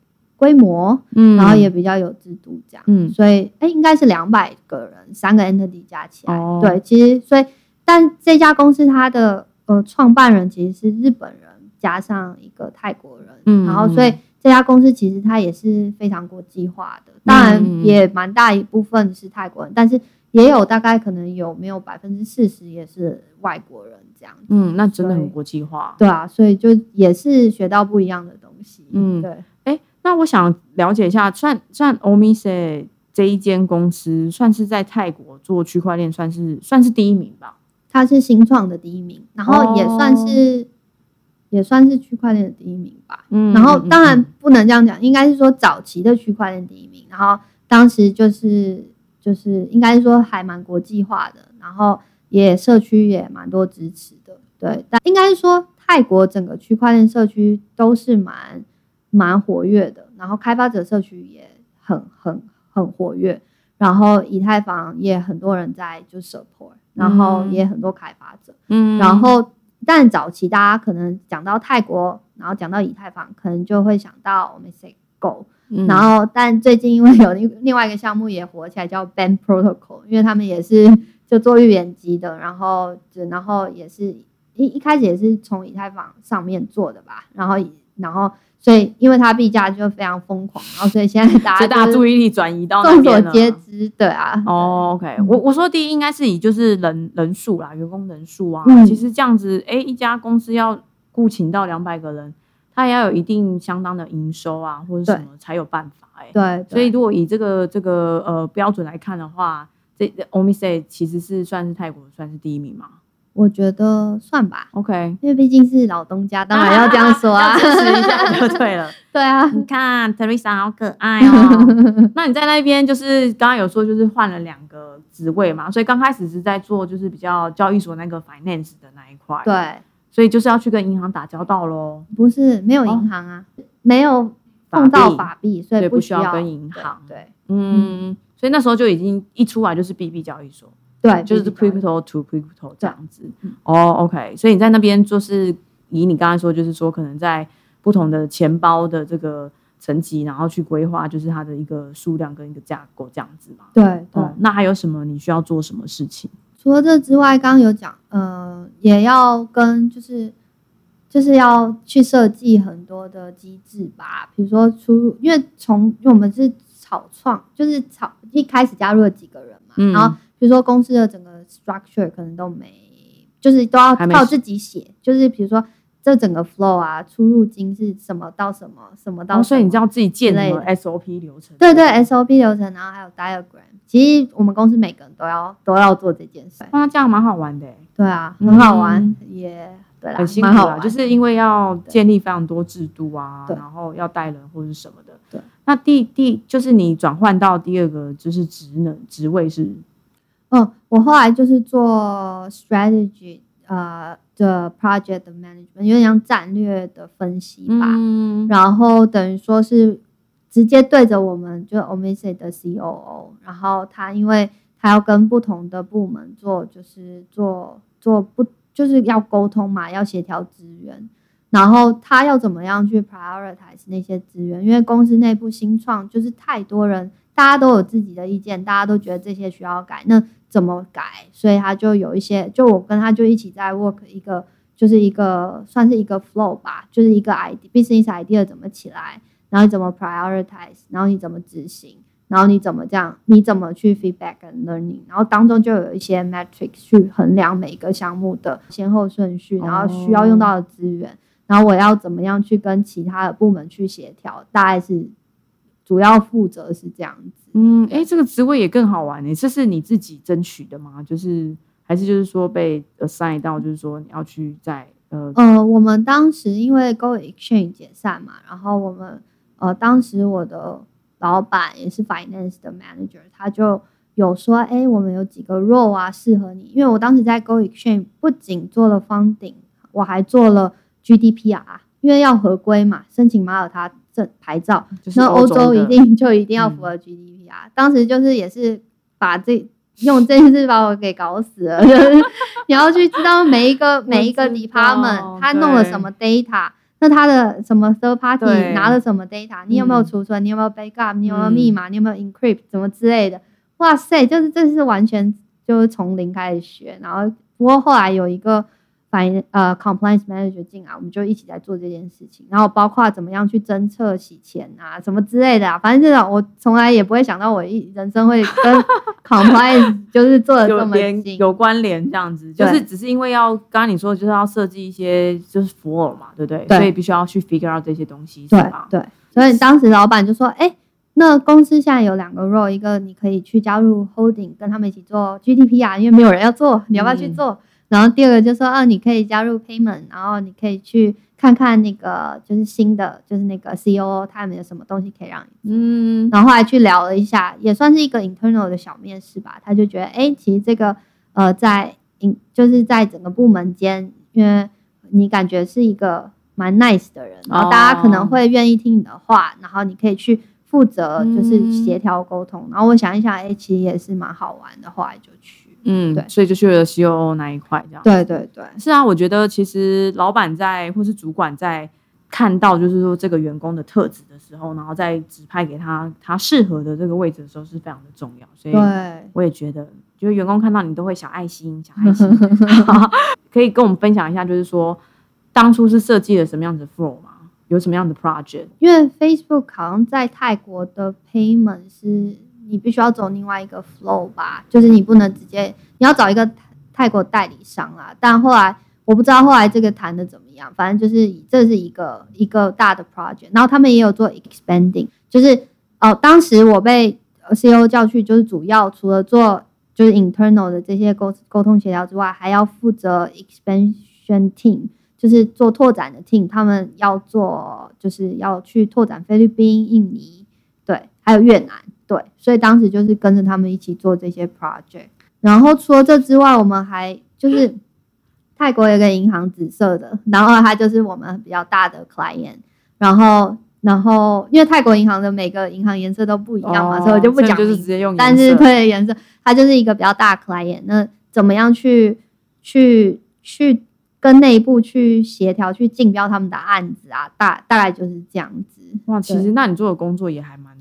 规模，嗯。然后也比较有制度这样，嗯。所以哎应该是两百个人，三个 entity 加起来，哦。对，其实所以但这家公司它的呃创办人其实是日本人加上一个泰国人，嗯然后所以这家公司其实它也是非常国际化的，当然嗯也蛮大一部分是泰国人，但是也有大概可能有没有百分之四十也是外国人这样。嗯，那真的很国际化。对啊，所以就也是学到不一样的东西。嗯。对，哎，那我想了解一下，算算 Omise 这一间公司，算是在泰国做区块链，算是算是第一名吧？它是新创的第一名，然后也算哦是、也算是区块链的第一名吧。嗯然后嗯当然嗯不能这样讲，应该是说早期的区块链第一名，然后当时就是就是应该说还蛮国际化的，然后也社区也蛮多支持的，对，但应该是说泰国整个区块链社区都是蛮蛮活跃的，然后开发者社区也很很很活跃，然后以太坊也很多人在就 support，然后也很多开发者。嗯。然后，但早期大家可能讲到泰国，然后讲到以太坊，可能就会想到我们 say Go，、嗯。然后但最近因为有另另外一个项目也火起来，叫 Band Protocol，因为他们也是就做预言机的，然后就然后也是一一开始也是从以太坊上面做的吧，然后然后所以因为它币价就非常疯狂，然后所以现在大家 大家注意力转移到那众所。皆知，对啊，哦，OK，嗯我我说第一应该是以就是人人数啦，员工人数啊，嗯其实这样子，哎，一家公司要雇请到两百个人，它也要有一定相当的营收啊，或者什么才有办法哎。对，所以如果以这个这个呃标准来看的话，这 Omise 其实是算是泰国算是第一名嘛。我觉得算吧，OK，因为毕竟是老东家，当然要这样说啊 要，支持一下 就对了。对啊，你看 Teresa 好可爱哦。那你在那边就是刚刚有说就是换了两个职位嘛，所以刚开始是在做就是比较交易所那个 finance 的那一块，，对，所以就是要去跟银行打交道喽，不是没有银行啊，没有碰到法币，所以不需需要跟银行对嗯，所以那时候就已经一出来就是 BB 交易所，对对，就是 crypto to crypto 这样子嗯。哦，OK，所以你在那边就是以你刚才说，就是说可能在不同的钱包的这个层级，然后去规划就是它的一个数量跟一个架构这样子嘛。对对哦，。那还有什么你需要做什么事情？除了这之外，刚刚有讲，呃，也要跟就是就是要去设计很多的机制吧，比如说出入，因为从因为我们是草创，就是草一开始加入了几个人嘛，嗯然后比如说公司的整个 structure 可能都没，就是都要靠自己写，就是比如说这整个 flow 啊，出入金是什么到什么，什么到什么、哦所以你知道自己建什么 SOP 流程？对对 SOP 流程，然后还有 diagram，其实我们公司每个人都要都要做这件事。那，这样蛮好玩的欸，对啊，很好玩，嗯也对啦，很辛苦啦，蛮好玩。就是因为要建立非常多制度啊，然后要带人或者是什么的。对，那第第就是你转换到第二个就是职能职位是嗯，我后来就是做 strategy 呃的 project management，有点像战略的分析吧。嗯。然后等于说是直接对着我们就 Omise 的 COO，然后他因为他要跟不同的部门做，就是做做不就是要沟通嘛，要协调资源，然后他要怎么样去 prioritize 那些资源，因为公司内部新创就是太多人，大家都有自己的意见，大家都觉得这些需要改，那怎么改？所以他就有一些，就我跟他就一起在 work 一个。就是一个算是一个 flow 吧，就是一个 idea business idea 怎么起来，然后你怎么 prioritize，然后你怎么执行，然后你怎么这样，你怎么去 feedback and learning，然后当中就有一些 metric 去衡量每个项目的先后顺序，然后需要用到的资源，然后我要怎么样去跟其他的部门去协调，大概是主要负责是这样子。嗯，哎，这个职位也更好玩呢。这是你自己争取的吗？就是还是就是说被 assign 到，就是说你要去在呃呃，我们当时因为 Go Exchange 解散嘛，然后我们呃，当时我的老板也是 Finance 的 Manager，他就有说，哎，我们有几个 role 啊适合你，因为我当时在 Go Exchange 不仅做了 funding，我还做了 GDPR，因为要合规嘛，申请马耳他证牌照，就是那欧洲一定 就一定要嗯。符合 GDPR、当时就是也是把这用这件事把我给搞死了，就是你要去知道每一个每一个 department 他弄了什么 data，那他的什么 third party 拿了什么 data，你有没有嗯。储存，你有没有 backup，你有没有嗯。密码，你有没有 encrypt，怎么之类的，哇塞，就是这是完全就是从零开始学，然后不过后来有一个反呃 compliance manager 进来，我们就一起在做这件事情，然后包括怎么样去侦测洗钱啊什么之类的啊，反正这种我从来也不会想到我一人生会跟 compliance 就是做的有这么精，连有关联这样子，就是只是因为要刚刚你说的就是要设计一些就是 flow 嘛，对不对？对所以必须要去 figure out 这些东西，是对吧？对，所以当时老板就说，哎、那公司现在有两个 role，一个你可以去加入 holding，跟他们一起做 GDP 啊，因为没有人要做，你要不要去嗯做？然后第二个就说，啊，你可以加入 payment，然后你可以去看看那个就是新的，就是那个 COO 他们有什么东西可以让你。嗯，然后后来去聊了一下，也算是一个 internal 的小面试吧。他就觉得，哎，其实这个呃，在就是在整个部门间，因为你感觉是一个蛮 nice 的人，然后大家可能哦会愿意听你的话，然后你可以去负责就是嗯协调沟通。然后我想一想，哎，其实也是蛮好玩的，后来就去。嗯，对所以就去了 COO 那一块这样。对对对，是啊，我觉得其实老板在或是主管在看到就是说这个员工的特质的时候，然后再指派给他他适合的这个位置的时候是非常的重要。所以，我也觉得，就是员工看到你都会小爱心，小爱心，可以跟我们分享一下，就是说当初是设计了什么样子的 flow 吗？有什么样的 project？因为 Facebook 好像在泰国的 payment 是你必须要走另外一个 flow 吧，就是你不能直接你要找一个泰国代理商啊。但后来我不知道后来这个谈的怎么样，反正就是这是一个一个大的 project。然后他们也有做 expanding，就是哦，当时我被 CEO 叫去，就是主要除了做就是 internal 的这些沟沟通协调之外，还要负责 expansion team，就是做拓展的 team，他们要做就是要去拓展菲律宾、印尼，对，还有越南，对，所以当时就是跟着他们一起做这些 project。然后除了这之外，我们还就是泰国有个银行紫色的，然后它就是我们比较大的 client，然后。然后，因为泰国银行的每个银行颜色都不一样嘛，所以我就不讲。就是直接用但是对颜色，它就是一个比较大 client。那怎么样去去去跟内部去协调，去竞标他们的案子啊？大大概就是这样子。哇，其实那你做的工作也还蛮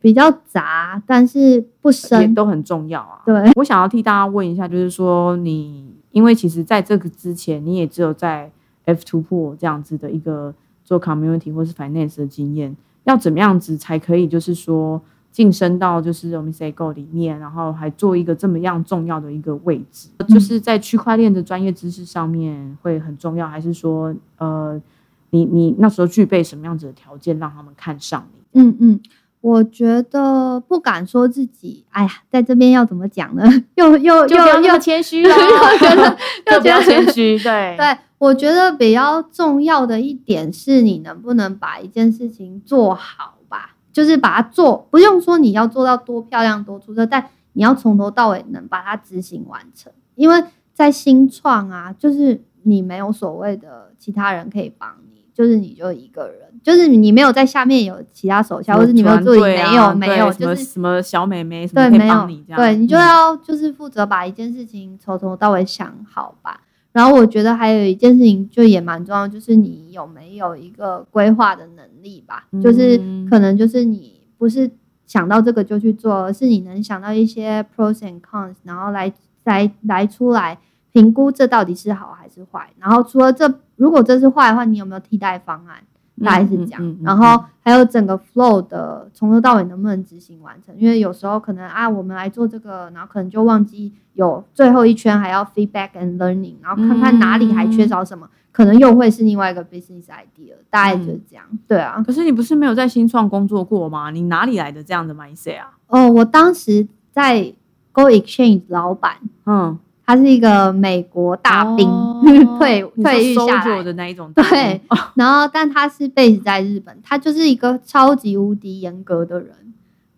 比较杂，但是不深，都很重要啊。对，我想要替大家问一下，就是说你，因为其实在这个之前，你也只有在 F two 破这样子的一个。做 community 或是 finance 的经验，要怎么样子才可以，就是说晋升到就是我们 say go 里面，然后还做一个这么样重要的一个位置，就是在区块链的专业知识上面会很重要，还是说呃，你你那时候具备什么样子的条件让他们看上你？嗯嗯，我觉得不敢说自己，哎呀，在这边要怎么讲呢？又又又又谦虚了，又觉得又比较谦虚，对对。我觉得比较重要的一点是你能不能把一件事情做好吧，就是把它做，不用说你要做到多漂亮多出色，但你要从头到尾能把它执行完成。因为在新创啊，就是你没有所谓的其他人可以帮你，就是你就一个人，就是你没有在下面有其他手下，或者你没有助理，没有没有，就是什么小美眉对没有对你就要就是负责把一件事情从头到尾想好吧。然后我觉得还有一件事情就也蛮重要，就是你有没有一个规划的能力吧？就是可能就是你不是想到这个就去做，而是你能想到一些 pros and cons，然后来来来出来评估这到底是好还是坏。然后除了这，如果这是坏的话，你有没有替代方案？大概是这样，然后还有整个 flow 的从头到尾能不能执行完成？因为有时候可能啊，我们来做这个，然后可能就忘记有最后一圈还要 feedback and learning，然后看看哪里还缺少什么，可能又会是另外一个 business idea。大概就是这样，对啊。可是你不是没有在新创工作过吗？你哪里来的这样的 mindset 啊？哦，我当时在 Go Exchange 老板，嗯。他是一个美国大兵，退退役下来的那一种。对，然后但他是 base 在日本，他就是一个超级无敌严格的人，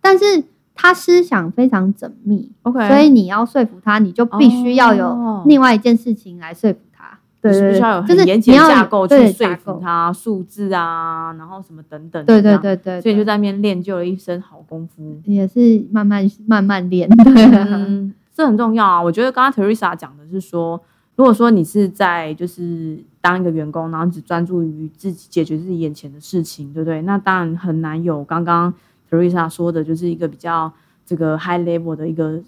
但是他思想非常缜密。OK，所以你要说服他，你就必须要有另外一件事情来说服他。对对对，就是严谨架构去说服他，数字啊，然后什么等等。对对对对，所以就在那边练就了一身好功夫，也是慢慢慢慢练。嗯。这很重要啊！我觉得刚刚 Teresa 讲的是说，如果说你是在就是当一个员工，然后只专注于自己解决自己眼前的事情，对不对？那当然很难有刚刚 Teresa 说的，就是一个比较这个 high level 的一个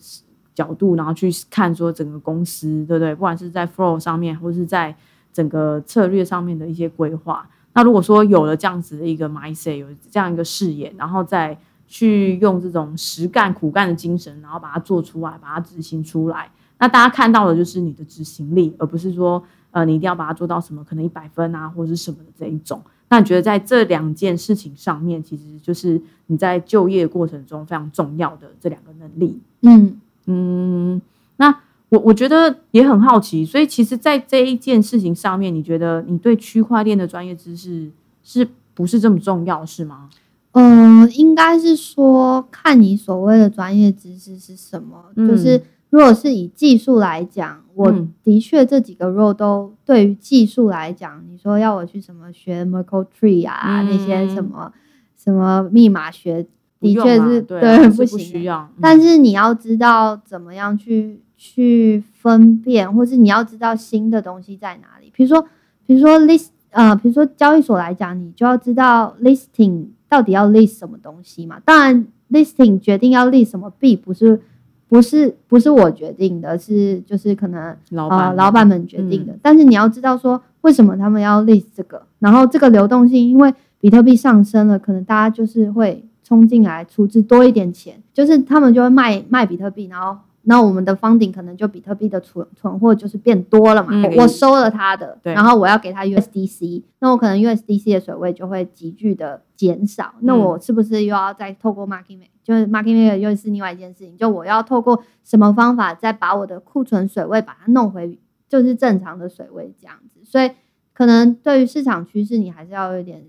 角度，然后去看说整个公司，对不对？不管是在 flow 上面，或是在整个策略上面的一些规划。那如果说有了这样子的一个 mindset，有这样一个视野，然后再去用这种实干苦干的精神，然后把它做出来，把它执行出来。那大家看到的就是你的执行力，而不是说，呃，你一定要把它做到什么，可能一百分啊，或者是什么的这一种。那你觉得在这两件事情上面，其实就是你在就业过程中非常重要的这两个能力。嗯嗯，那我我觉得也很好奇，所以其实，在这一件事情上面，你觉得你对区块链的专业知识是不是这么重要，是吗？嗯，应该是说看你所谓的专业知识是什么。就是如果是以技术来讲，我的确这几个 role 都对于技术来讲，你说要我去什么学 Merkle Tree 啊，那些什么什么密码学，的确是对 不需要。但是你要知道怎么样去去分辨，或是你要知道新的东西在哪里。比如说，比如说 list，呃，比如说交易所来讲，你就要知道 listing。到底要 list 什么东西嘛？当然，listing 决定要 list 什么币，不是不是不是我决定的，是就是可能啊老板们决定的。但是你要知道说，为什么他们要 list 这个？然后这个流动性，因为比特币上升了，可能大家就是会冲进来出资多一点钱，就是他们就会卖卖比特币，然后。那我们的方顶可能就比特币的存存货就是变多了嘛，嗯。我我收了他的，对。然后我要给他 USDC，那我可能 USDC 的水位就会急剧的减少，那我是不是又要再透过 market make，就是 market make 又是另外一件事情，就我要透过什么方法再把我的库存水位把它弄回就是正常的水位这样子，所以可能对于市场趋势你还是要有点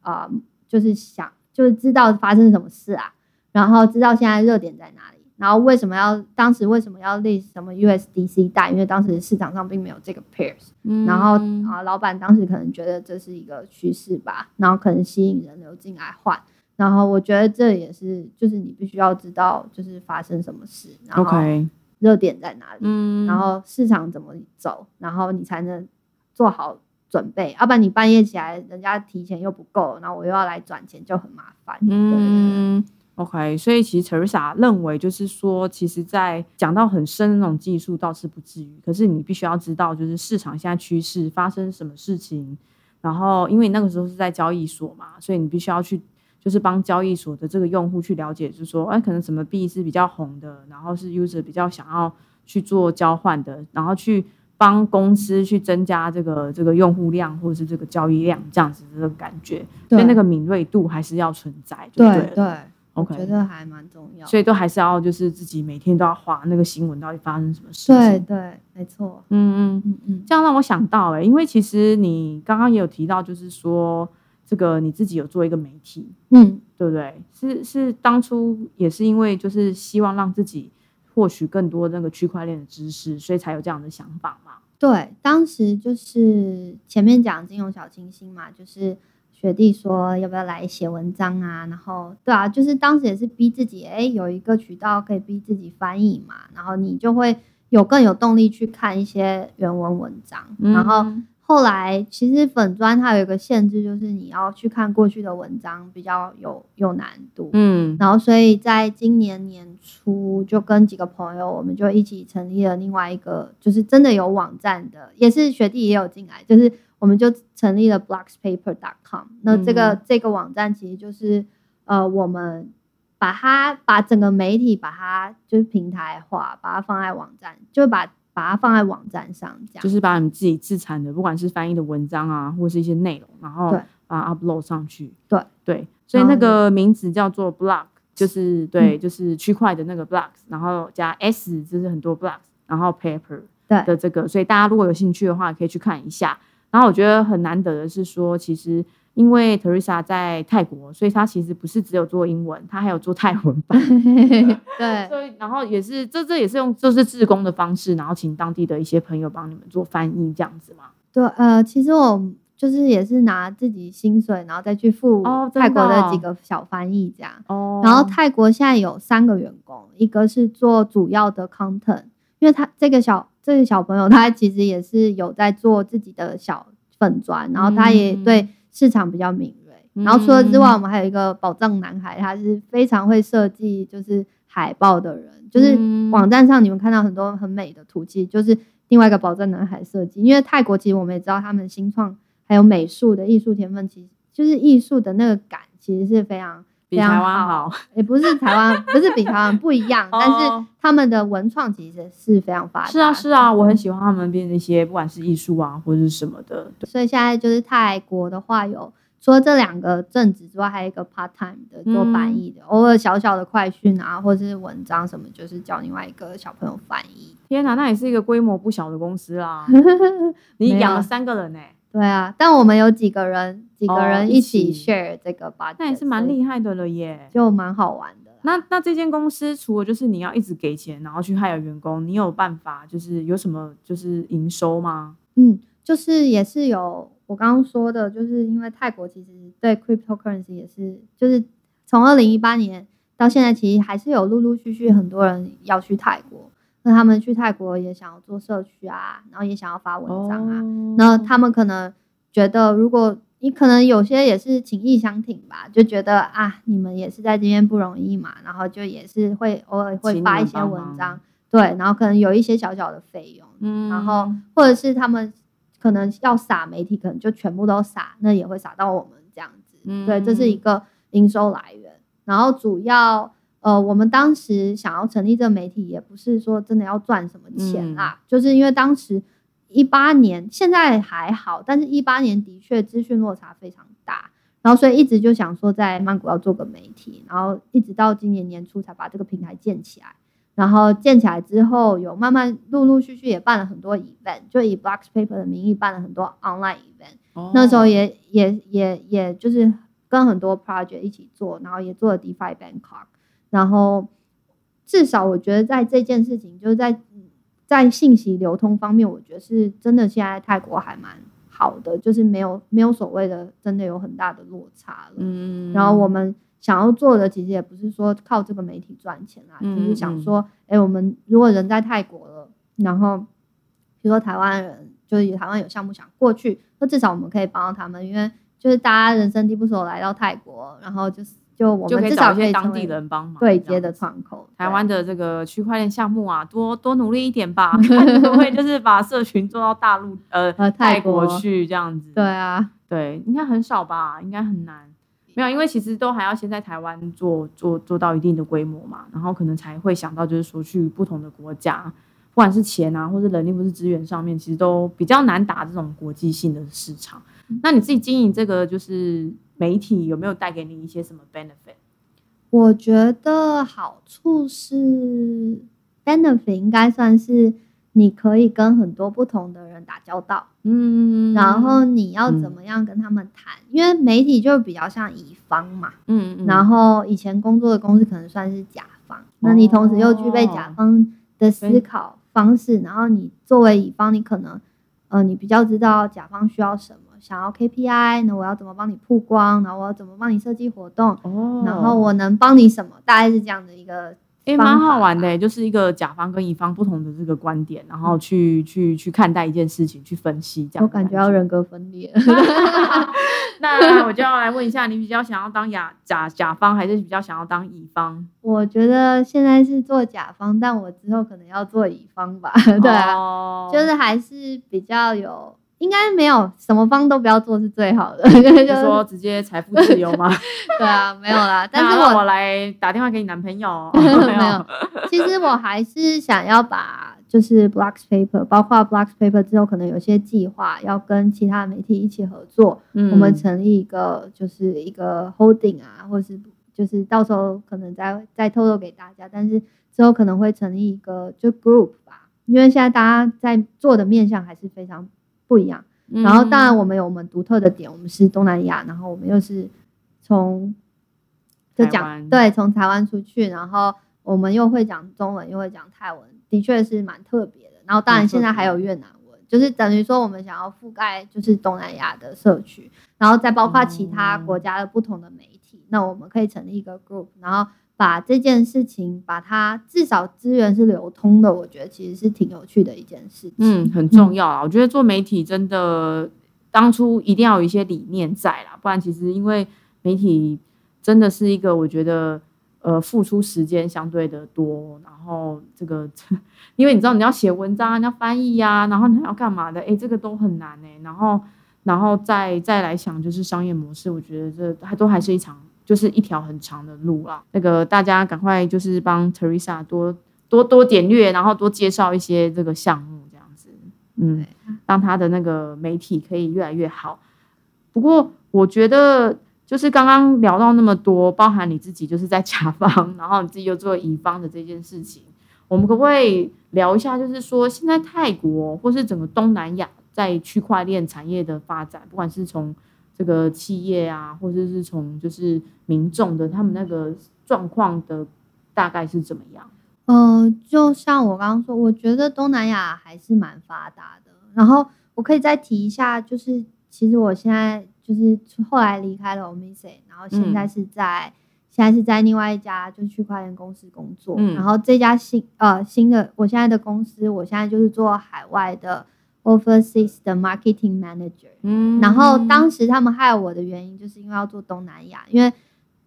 啊、呃就是想就是知道发生什么事啊，然后知道现在热点在哪里。然后为什么要当时为什么要立什么 USDC 贷？因为当时市场上并没有这个 pairs，、嗯然后啊，老板当时可能觉得这是一个趋势吧，然后可能吸引人流进来换。然后我觉得这也是，就是你必须要知道，就是发生什么事，然后 OK，热点在哪里，嗯，然后市场怎么走，然后你才能做好准备。要不然你半夜起来，人家提前又不够，然后我又要来转钱，就很麻烦。对嗯，OK，所以其实 Teresa 认为，就是说，其实，在讲到很深的那种技术倒是不至于，可是你必须要知道，就是市场现在趋势发生什么事情，然后因为你那个时候是在交易所嘛，所以你必须要去。就是帮交易所的这个用户去了解，就是说，哎，可能什么币是比较红的，然后是 user 比较想要去做交换的，然后去帮公司去增加这个这个用户量或者是这个交易量这样子的这个感觉，所以那个敏锐度还是要存在，对对，我 OK 觉得还蛮重要。所以都还是要就是自己每天都要划那个新闻到底发生什么事情。对，对，没错。嗯嗯，嗯嗯，这样让我想到哎、因为其实你刚刚也有提到，就是说这个你自己有做一个媒体，嗯，对不对？是是当初也是因为就是希望让自己获取更多那个区块链的知识，所以才有这样的想法嘛。对，当时就是前面讲金融小清新嘛，就是学弟说要不要来写文章啊，然后对啊，就是当时也是逼自己，哎，有一个渠道可以逼自己翻译嘛，然后你就会有更有动力去看一些原文文章，然后。嗯后来其实粉砖它有一个限制，就是你要去看过去的文章比较有有难度。嗯然后所以在今年年初就跟几个朋友，我们就一起成立了另外一个，就是真的有网站的，也是学弟也有进来，就是我们就成立了 blockspaper.com。那这个、嗯这个网站其实就是呃，我们把它把整个媒体把它就是平台化，把它放在网站，就把把它放在网站上这样。就是把你自己自产的，不管是翻译的文章啊，或是一些内容，然后对把它 upload 上去。对对，所以那个名字叫做 block，就是对，就是区块的那个 blocks，然后加 s，就是很多 blocks，然后 paper 对的这个，所以大家如果有兴趣的话，可以去看一下。然后我觉得很难得的是说，其实因为 Teresa 在泰国，所以她其实不是只有做英文，她还有做泰文版。对所以，然后也是这这也是用就是自工的方式，然后请当地的一些朋友帮你们做翻译这样子嘛。对，呃，其实我就是也是拿自己薪水，然后再去付泰国的几个小翻译这样。哦然后泰国现在有三个员工，一个是做主要的 content，因为他这个小这个小朋友他其实也是有在做自己的小粉砖，然后他也嗯对市场比较敏锐。然后除了之外，嗯我们还有一个宝藏男孩，他是非常会设计就是海报的人，就是嗯网站上你们看到很多很美的图，其实就是另外一个宝藏男孩设计。因为泰国其实我们也知道，他们新创还有美术的艺术天分，其实就是艺术的那个感，其实是非常比台湾好好，也 不是台湾，不是比台湾不一样，但是哦他们的文创其实是非常发达的。是啊是啊，我很喜欢他们编的一些不管是艺术啊或者是什么的。所以现在就是泰国的话有。除了这两个正职之外，还有一个 part time 的做翻译的，偶尔小小的快讯啊，或者是文章什么，就是叫另外一个小朋友翻译。天哪，那也是一个规模不小的公司啦。你养了三个人呢、对啊，但我们有几个人，几个哦人一一起起 share 这个 budget，那也是蛮厉害的了耶。就蛮好玩的。那那这间公司除了就是你要一直给钱，然后去害员工，你有办法就是有什么就是营收吗？嗯，就是也是有我刚刚说的，就是因为泰国其实对 cryptocurrency 也是，就是从二零一八年到现在，其实还是有陆陆续续很多人要去泰国。那他们去泰国也想要做社区啊，然后也想要发文章啊，哦然后他们可能觉得，如果你可能有些也是情意相挺吧，就觉得啊，你们也是在这边不容易嘛，然后就也是会偶尔会发一些文章，对，然后可能有一些小小的费用，嗯然后或者是他们可能要撒媒体，可能就全部都撒，那也会撒到我们这样子。嗯对，这是一个营收来源。然后主要呃，我们当时想要成立这个媒体，也不是说真的要赚什么钱啦，就是因为当时一八年，现在还好，但是一八年的确资讯落差非常大，然后所以一直就想说在曼谷要做个媒体，然后一直到今年年初才把这个平台建起来。然后建起来之后，有慢慢陆陆续续也办了很多 event，就以 Blocks Paper 的名义办了很多 online event。哦那时候也也也也就是跟很多 project 一起做，然后也做了 DeFi Bangkok，然后至少我觉得在这件事情，就是在在信息流通方面，我觉得是真的现在泰国还蛮好的，就是没有没有所谓的真的有很大的落差了。嗯，然后我们想要做的，其实也不是说靠这个媒体赚钱啊，嗯就是想说，哎、我们如果人在泰国了，然后比如说台湾人，就是台湾有项目想过去，那至少我们可以帮到他们，因为就是大家人生地不熟来到泰国，然后就是就我就可以们至少可找一些当地人帮忙对接的窗口。台湾的这个区块链项目啊，多多努力一点吧，看会不会就是把社群做到大陆呃呃泰国国去这样子。对啊，对，应该很少吧，应该很难。没有，因为其实都还要先在台湾做做做到一定的规模嘛，然后可能才会想到就是说去不同的国家，不管是钱啊，或是人力，或是资源上面，其实都比较难打这种国际性的市场。那你自己经营这个就是媒体，有没有带给你一些什么 benefit？我觉得好处是 benefit 应该算是你可以跟很多不同的人打交道。嗯然后你要嗯怎么样跟他们谈？因为媒体就比较像乙方嘛，嗯嗯，然后以前工作的公司可能算是甲方，那你同时又具备甲方的思考方式，然后你作为乙方，你可能呃你比较知道甲方需要什么，想要 KPI，那我要怎么帮你曝光，然后我要怎么帮你设计活动，哦，然后我能帮你什么，大概是这样的一个诶，方蛮好玩的欸，就是一个甲方跟乙方不同的这个观点，然后去去去看待一件事情，去分析这样。我感觉要。人格分裂。那我就要来问一下，你比较想要当甲甲甲方，还是比较想要当乙方？我觉得现在是做甲方，但我之后可能要做乙方吧。对啊，哦就是还是比较有，应该没有什么方都不要做是最好的。就是就说直接财富自由吗？对啊，没有啦。但是我来打电话给你男朋友。没有，其实我还是想要把就是 Blocks Paper，包括 Blocks Paper 之后可能有些计划要跟其他媒体一起合作，嗯我们成立一个就是一个 holding 啊，或是就是到时候可能再再透露给大家，但是之后可能会成立一个就 group 吧，因为现在大家在做的面向还是非常不一样。嗯然后当然我们有我们独特的点，我们是东南亚，然后我们又是从就讲对从台湾出去，然后我们又会讲中文，又会讲泰文，的确是蛮特别的。然后当然现在还有越南文，就是等于说我们想要覆盖就是东南亚的社区，然后再包括其他哦国家的不同的媒体，那我们可以成立一个 group，然后把这件事情把它至少资源是流通的，我觉得其实是挺有趣的一件事情。嗯，很重要啊！我觉得做媒体真的当初一定要有一些理念在啦，不然其实因为媒体真的是一个我觉得呃付出时间相对的多，然后这个 因为你知道你要写文章啊，你要翻译呀、然后你要干嘛的，诶，这个都很难诶。然后然后再再来想就是商业模式，我觉得这还都还是一场就是一条很长的路啦。那个大家赶快就是帮 Teresa 多多多点阅，然后多介绍一些这个项目，这样子，嗯，让他的那个媒体可以越来越好。不过我觉得，就是刚刚聊到那么多，包含你自己就是在甲方，然后你自己又做乙方的这件事情，我们可不可以聊一下？就是说，现在泰国或是整个东南亚在区块链产业的发展，不管是从这个企业啊，或者是从就是民众的他们那个状况的大概是怎么样？呃，就像我刚刚说，我觉得东南亚还是蛮发达的。然后我可以再提一下，就是其实我现在就是后来离开了 Omise，然后现在是在、现在是在另外一家就是区块链公司工作。嗯然后这家新呃新的我现在的公司，我现在就是做海外的 overseas 的 marketing manager。嗯然后当时他们害我的原因，就是因为要做东南亚，因为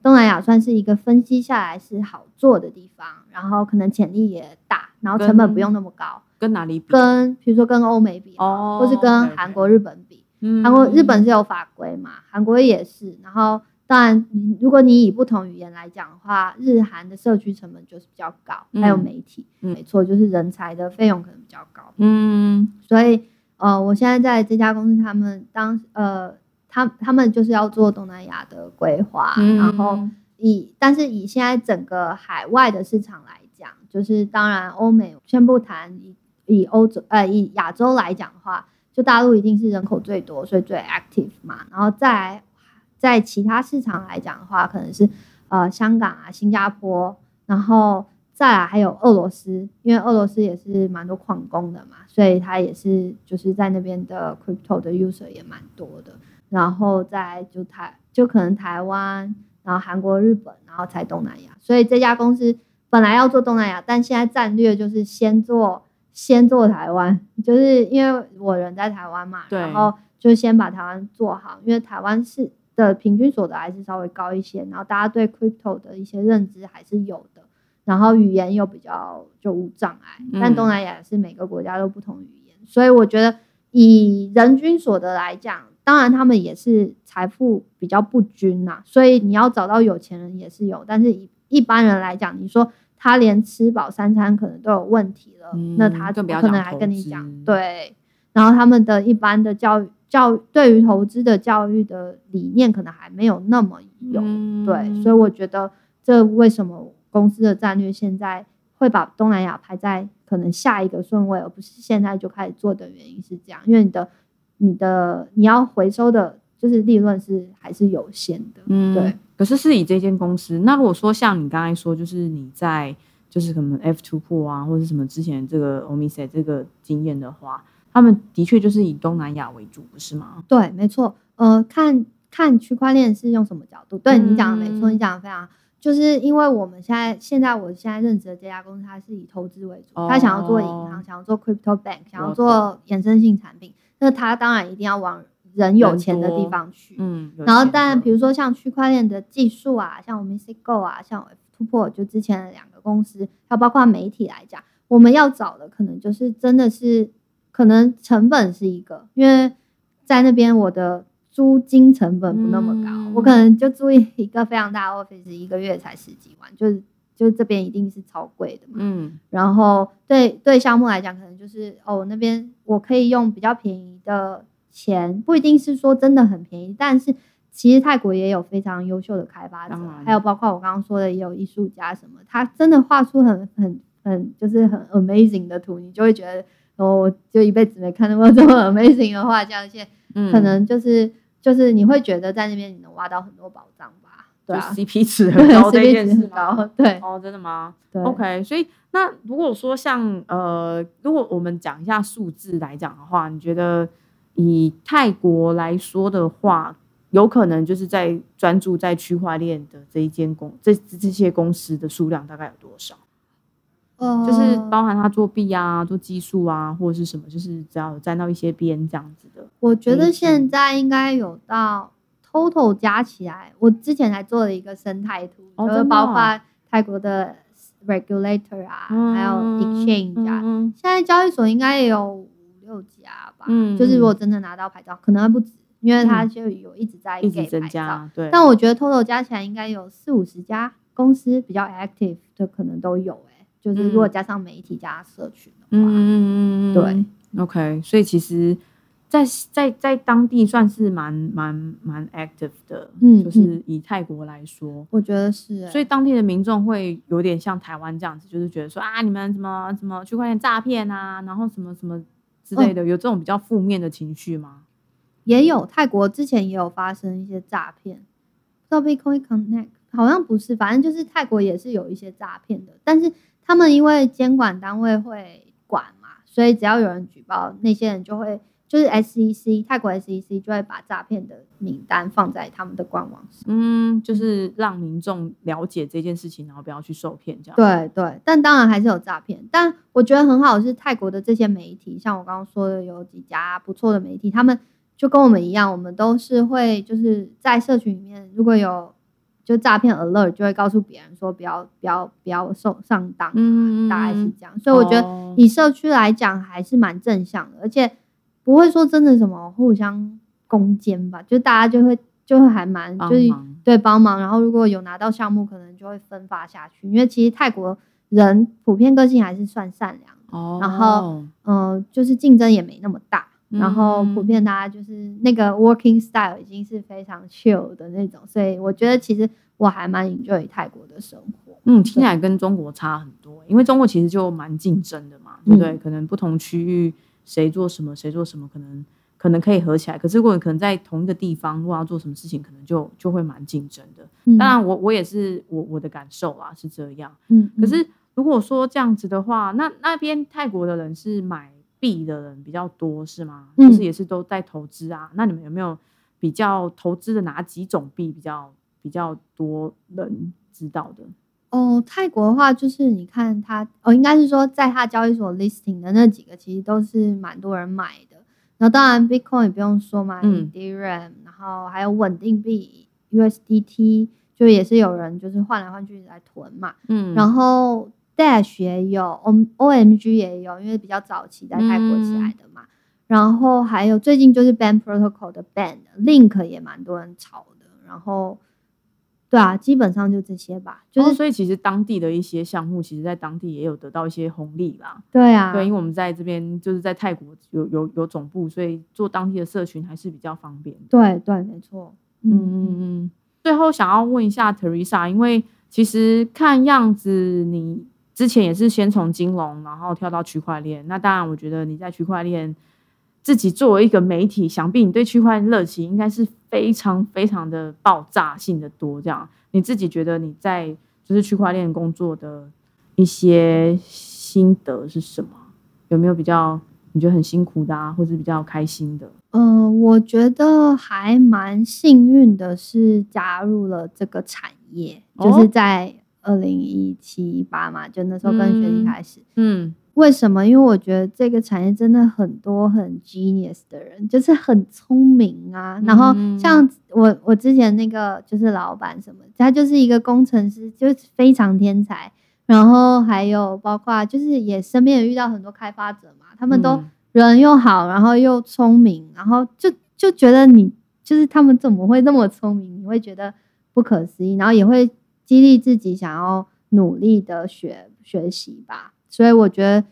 东南亚算是一个分析下来是好做的地方，然后可能潜力也大，然后成本不用那么高，跟哪里比？跟比如说跟欧美比，哦或是跟韩国、日本比。嗯韩国、日本是有法规嘛，韩国也是。然后当然，如果你以不同语言来讲的话，日韩的社区成本就是比较高，还有嗯媒体，嗯。没错，就是人才的费用可能比较高。嗯。所以呃，我现在在这家公司，他们当呃，他他们就是要做东南亚的规划，嗯。然后以但是以现在整个海外的市场来讲，就是当然欧美先不谈，以以欧洲呃以亚洲来讲的话，就大陆一定是人口最多，所以最 active 嘛，然后再来在其他市场来讲的话，可能是呃香港啊、新加坡，然后再来还有俄罗斯，因为俄罗斯也是蛮多矿工的嘛，所以它也是就是在那边的 crypto 的 user 也蛮多的。然后再就台就可能台湾，然后韩国、日本，然后才东南亚。所以这家公司本来要做东南亚，但现在战略就是先做先做台湾，就是因为我人在台湾嘛，然后就先把台湾做好，因为台湾是的平均所得还是稍微高一些，然后大家对 crypto 的一些认知还是有的，然后语言又比较就无障碍，但嗯东南亚是每个国家都不同语言，所以我觉得以人均所得来讲，当然他们也是财富比较不均呐、所以你要找到有钱人也是有，但是以一般人来讲，你说他连吃饱三餐可能都有问题了，嗯那他怎么可能还跟你讲对？然后他们的一般的教育教育对于投资的教育的理念可能还没有那么有，嗯对，所以我觉得这为什么公司的战略现在会把东南亚排在可能下一个顺位，而不是现在就开始做的原因是这样，因为你的你的你要回收的就是利润是还是有限的，嗯对。可是是以这间公司，那如果说像你刚才说，就是你在就是可能 F two 破啊，或者什么之前这个 Omise 这个经验的话，他们的确就是以东南亚为主，不是吗？对，没错。呃，看看区块链是用什么角度？对你讲的没错，嗯你讲的非常。就是因为我们现在现在我现在任职的这家公司，它是以投资为主，它想要做银行，哦想要做 crypto bank，想要做衍生性产品，那它当然一定要往人有钱的地方去。嗯，然后，钱当然，的比如说像区块链的技术啊，像我们 c Go 啊，像 F Two 就之前的两个公司，还有包括媒体来讲，我们要找的可能就是真的是可能成本是一个，因为在那边我的租金成本不那么高，嗯我可能就租 一个非常大的 office，一个月才十几万，就是就是这边一定是超贵的嘛。嗯然后对对项目来讲，可能就是哦那边我可以用比较便宜的钱，不一定是说真的很便宜，但是其实泰国也有非常优秀的开发者，还有包括我刚刚说的也有艺术家什么，他真的画出很很很就是很 amazing 的图，你就会觉得哦，我就一辈子没看到过这么 amazing 的画家，而且嗯，可能就是、就是你会觉得在那边你能挖到很多宝藏吧？对啊，CP 值对很高这件事高，对哦，真的吗？对 OK，所以那如果说像呃，如果我们讲一下数字来讲的话，你觉得以泰国来说的话，有可能就是在专注在区块链的这一间公这这些公司的数量大概有多少？呃就是包含他作弊啊、做技术啊，或者是什么，就是只要有沾到一些边这样子的。我觉得现在应该有到 total 加起来，我之前还做了一个生态图，就包括泰国的 regulator 啊，还有 exchange 啊，嗯现在交易所应该也有五六家吧。嗯就是如果真的拿到牌照，可能还不止，因为它嗯就有一直在一直给牌照。增加，对。但我觉得 total 加起来应该有四五十家公司比较 active 的，可能都有哎、就是如果加上媒体加社群的话，嗯嗯嗯，对。OK，所以其实在，在在当地算是蛮蛮蛮 active 的，嗯就是以泰国来说，我觉得是、欸。所以当地的民众会有点像台湾这样子，就是觉得说啊，你们什么什么区块链诈骗啊，然后什么什么之类哦的，有这种比较负面的情绪吗？也有泰国之前也有发生一些诈骗，不知道 Bitcoin Connect 好像不是，反正就是泰国也是有一些诈骗的，但是他们因为监管单位会管嘛，所以只要有人举报，那些人就会就是 SEC 泰国 SEC 就会把诈骗的名单放在他们的官网上。嗯，就是让民众了解这件事情，然后不要去受骗这样。，对对，但当然还是有诈骗。但我觉得很好的是泰国的这些媒体，像我刚刚说的有几家不错的媒体，他们就跟我们一样，我们都是会就是在社群里面如果有就诈骗 alert，就会告诉别人说不要不要不要受上当，嗯，大概是这样。所以我觉得得以社区来讲还是蛮正向的，而且不会说真的什么互相攻坚吧，就大家就会就会还蛮就是对帮忙，然后如果有拿到项目，可能就会分发下去，因为其实泰国人普遍个性还是算善良的，哦，然后嗯、就是竞争也没那么大。然后普嗯遍大家就是那个 working style 已经是非常 chill 的那种，所以我觉得其实我还蛮 enjoy 泰国的生活。嗯，听起来跟中国差很多，因为中国其实就蛮竞争的嘛，对不对？嗯可能不同区域谁做什么，谁做什么，可能可能可以合起来。可是如果可能在同一个地方，如果要做什么事情，可能就就会蛮竞争的。嗯当然我，我也是我我的感受啊，是这样。嗯，可是如果说这样子的话，那那边泰国的人是买币的人比较多，是吗？嗯就是也是都在投资啊。那你们有没有比较投资的哪几种币比较比较多人知道的？哦，泰国的话，就是你看它，哦，应该是说在它交易所 listing 的那几个，其实都是蛮多人买的。然后当然 Bitcoin 也不用说嘛嗯，Ethereum，然后还有稳定币 USDT，就也是有人就是换来换去来囤嘛。嗯然后 Dash 也有，O OMG 也有，因为比较早期在泰国起来的嘛。然后还有最近就是 Band Protocol 的 Band，Link 也蛮多人炒的。然后，对啊，基本上就这些吧。就、是是、所以其实当地的一些项目，其实在当地也有得到一些红利啦。对啊，对，因为我们在这边就是在泰国有有有总部，所以做当地的社群还是比较方便的。对对，没错。嗯嗯嗯。最后想要问一下 Teresa，因为其实看样子你之前也是先从金融，然后跳到区块链。那当然，我觉得你在区块链自己作为一个媒体，想必你对区块链热情应该是非常非常的爆炸性的多。这样，你自己觉得你在就是区块链工作的一些心得是什么？有没有比较你觉得很辛苦的啊，或者比较开心的？嗯、我觉得还蛮幸运的，是加入了这个产业，哦就是在二零一七一八嘛，就那时候跟学弟嗯开始。嗯为什么？因为我觉得这个产业真的很多很 genius 的人，就是很聪明啊。然后嗯像我，我之前那个就是老板什么，他就是一个工程师，就是非常天才。然后还有包括就是也身边也遇到很多开发者嘛，他们都嗯人又好，然后又聪明，然后就就觉得你就是他们怎么会那么聪明？你会觉得不可思议，然后也会激励自己想要努力的学学习吧。所以我觉得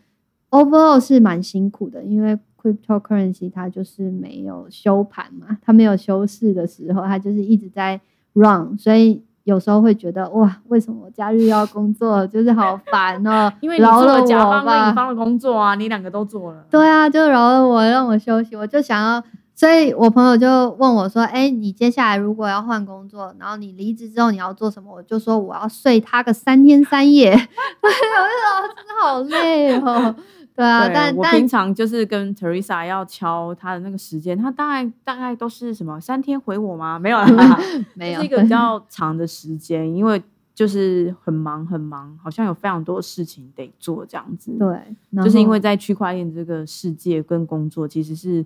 overall 是蛮辛苦的，因为 cryptocurrency 它就是没有休盘嘛，它没有休市的时候，它就是一直在 run，所以有时候会觉得哇，为什么我假日要工作，就是好烦哦、因为你做饶了甲方跟吧乙方的工作啊，你两个都做了。对啊，就饶了我，让我休息。我就想要，所以我朋友就问我说：“哎、你接下来如果要换工作，然后你离职之后你要做什么？”我就说我要睡他个三天三夜。对，我就说真的好累哦。对啊，对但但我平常就是跟 Teresa 要敲他的那个时间，他大概大概都是什么三天回我吗？没有啦，没有是一个比较长的时间，因为就是很忙很忙，好像有非常多事情得做这样子。对，就是因后为在区块链这个世界跟工作，其实是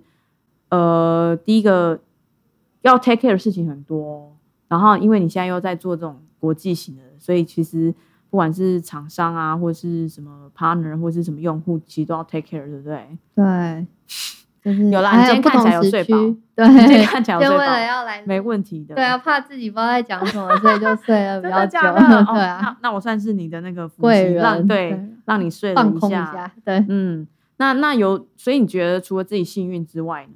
呃第一个要 take care 的事情很多，然后因为你现在又在做这种国际型的，所以其实不管是厂商啊，或者是什么 partner 或者是什么用户，其实都要 take care，对不对？对，就是有啦你还不今天看起来有睡饱对，今天对，看起来有睡饱，要来没问题的。对啊，怕自己不知道在讲什么，所以就睡了比真较久。对啊，那那我算是你的那个福贵气，让人对对让你睡了一。下，对。嗯，那那有，所以你觉得除了自己幸运之外呢？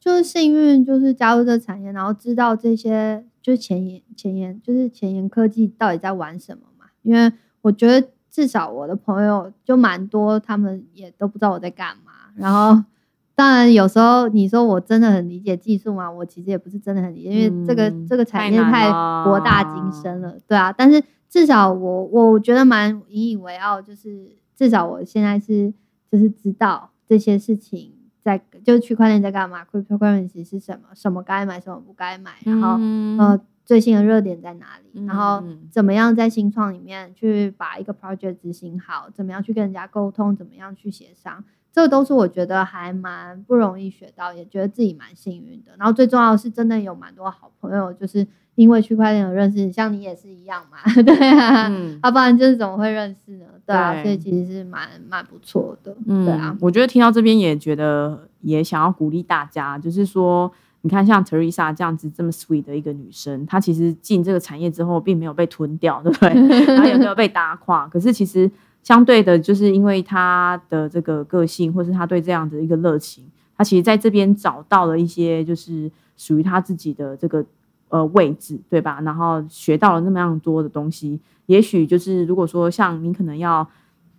就是幸运，就是加入这产业，然后知道这些就是前沿前沿，就是前沿科技到底在玩什么嘛。因为我觉得至少我的朋友就蛮多，他们也都不知道我在干嘛。然后 当然有时候你说我真的很理解技术嘛，我其实也不是真的很理解，因为这个、嗯这个产业太博大精深了，对啊。但是至少我我觉得蛮引以为傲，就是至少我现在是就是知道这些事情在就是区块链在干嘛，cryptocurrency 是什么，什么该买，什么不该买，然后、嗯。呃最新的热点在哪里，然后嗯。怎么样在新创里面去把一个 project 执行好，怎么样去跟人家沟通，怎么样去协商，这都是我觉得还蛮不容易学到，也觉得自己蛮幸运的。然后最重要的是，真的有蛮多好朋友，就是因为区块链有认识，像你也是一样嘛，对啊，嗯要、不然就是怎么会认识呢？对啊，对所以其实是蛮蛮不错的，嗯，对啊，我觉得听到这边也觉得也想要鼓励大家，就是说，你看像 Teresa 这样子这么 sweet 的一个女生，她其实进这个产业之后，并没有被吞掉，对不对？她也没有被打垮。可是其实相对的，就是因为她的这个个性，或是她对这样的一个热情，她其实在这边找到了一些就是属于她自己的这个呃位置，对吧？然后学到了那么样多的东西，也许就是如果说像你可能要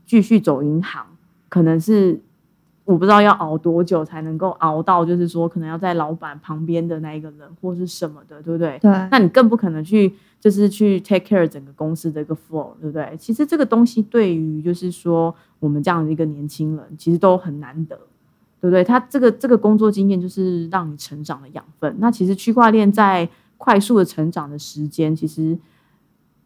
继续走银行，可能是。我不知道要熬多久才能够熬到，就是说可能要在老板旁边的那一个人或是什么的，对不对？对。那你更不可能去，就是去 take care 整个公司的一个 flow，对不对？其实这个东西对于就是说我们这样的一个年轻人，其实都很难得，对不对？他这个这个工作经验就是让你成长的养分。那其实区块链在快速的成长的时间，其实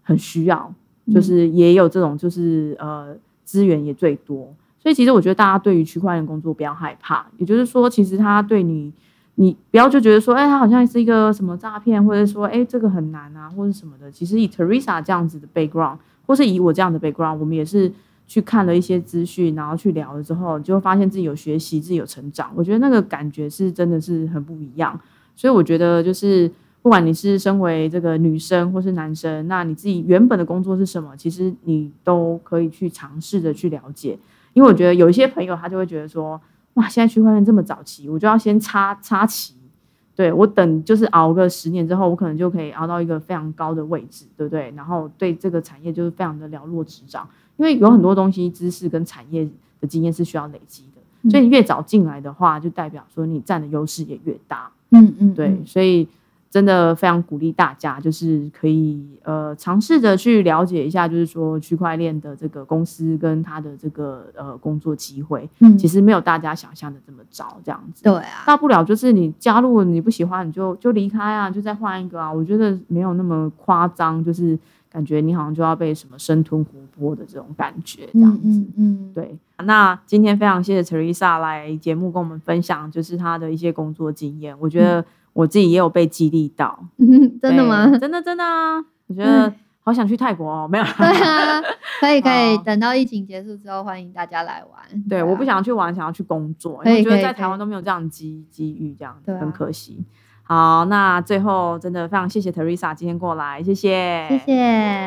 很需要，就是也有这种就是呃资源也最多。所以其实我觉得大家对于区块链工作不要害怕，也就是说，其实他对你，你不要就觉得说，哎，他好像是一个什么诈骗，或者说，哎，这个很难啊，或者什么的。其实以 Teresa 这样子的 background，或是以我这样的 background，我们也是去看了一些资讯，然后去聊了之后，就会发现自己有学习，自己有成长。我觉得那个感觉是真的是很不一样。所以我觉得就是，不管你是身为这个女生或是男生，那你自己原本的工作是什么，其实你都可以去尝试着去了解。因为我觉得有一些朋友，他就会觉得说，哇，现在区块链这么早期，我就要先插插旗，对我等就是熬个十年之后，我可能就可以熬到一个非常高的位置，对不对？然后对这个产业就是非常的了若指掌，因为有很多东西知识跟产业的经验是需要累积的，所以你越早进来的话，就代表说你占的优势也越大。嗯嗯，对，所以。真的非常鼓励大家，就是可以呃尝试着去了解一下，就是说区块链的这个公司跟它的这个呃工作机会，嗯，其实没有大家想象的这么糟，这样子。对啊，大不了就是你加入你不喜欢，你就就离开啊，就再换一个啊。我觉得没有那么夸张，就是感觉你好像就要被什么生吞活剥的这种感觉，这样子。嗯嗯，对。那今天非常谢谢 Teresa 来节目跟我们分享，就是她的一些工作经验，我觉得。我自己也有被激励到，真的吗？真的真的啊！我觉得好想去泰国哦，没有？对啊，可以可以，等到疫情结束之后，欢迎大家来玩。对，我不想去玩，想要去工作，因为觉得在台湾都没有这样机机遇，这样很可惜。好，那最后真的非常谢谢 Teresa 今天过来，谢谢，谢谢。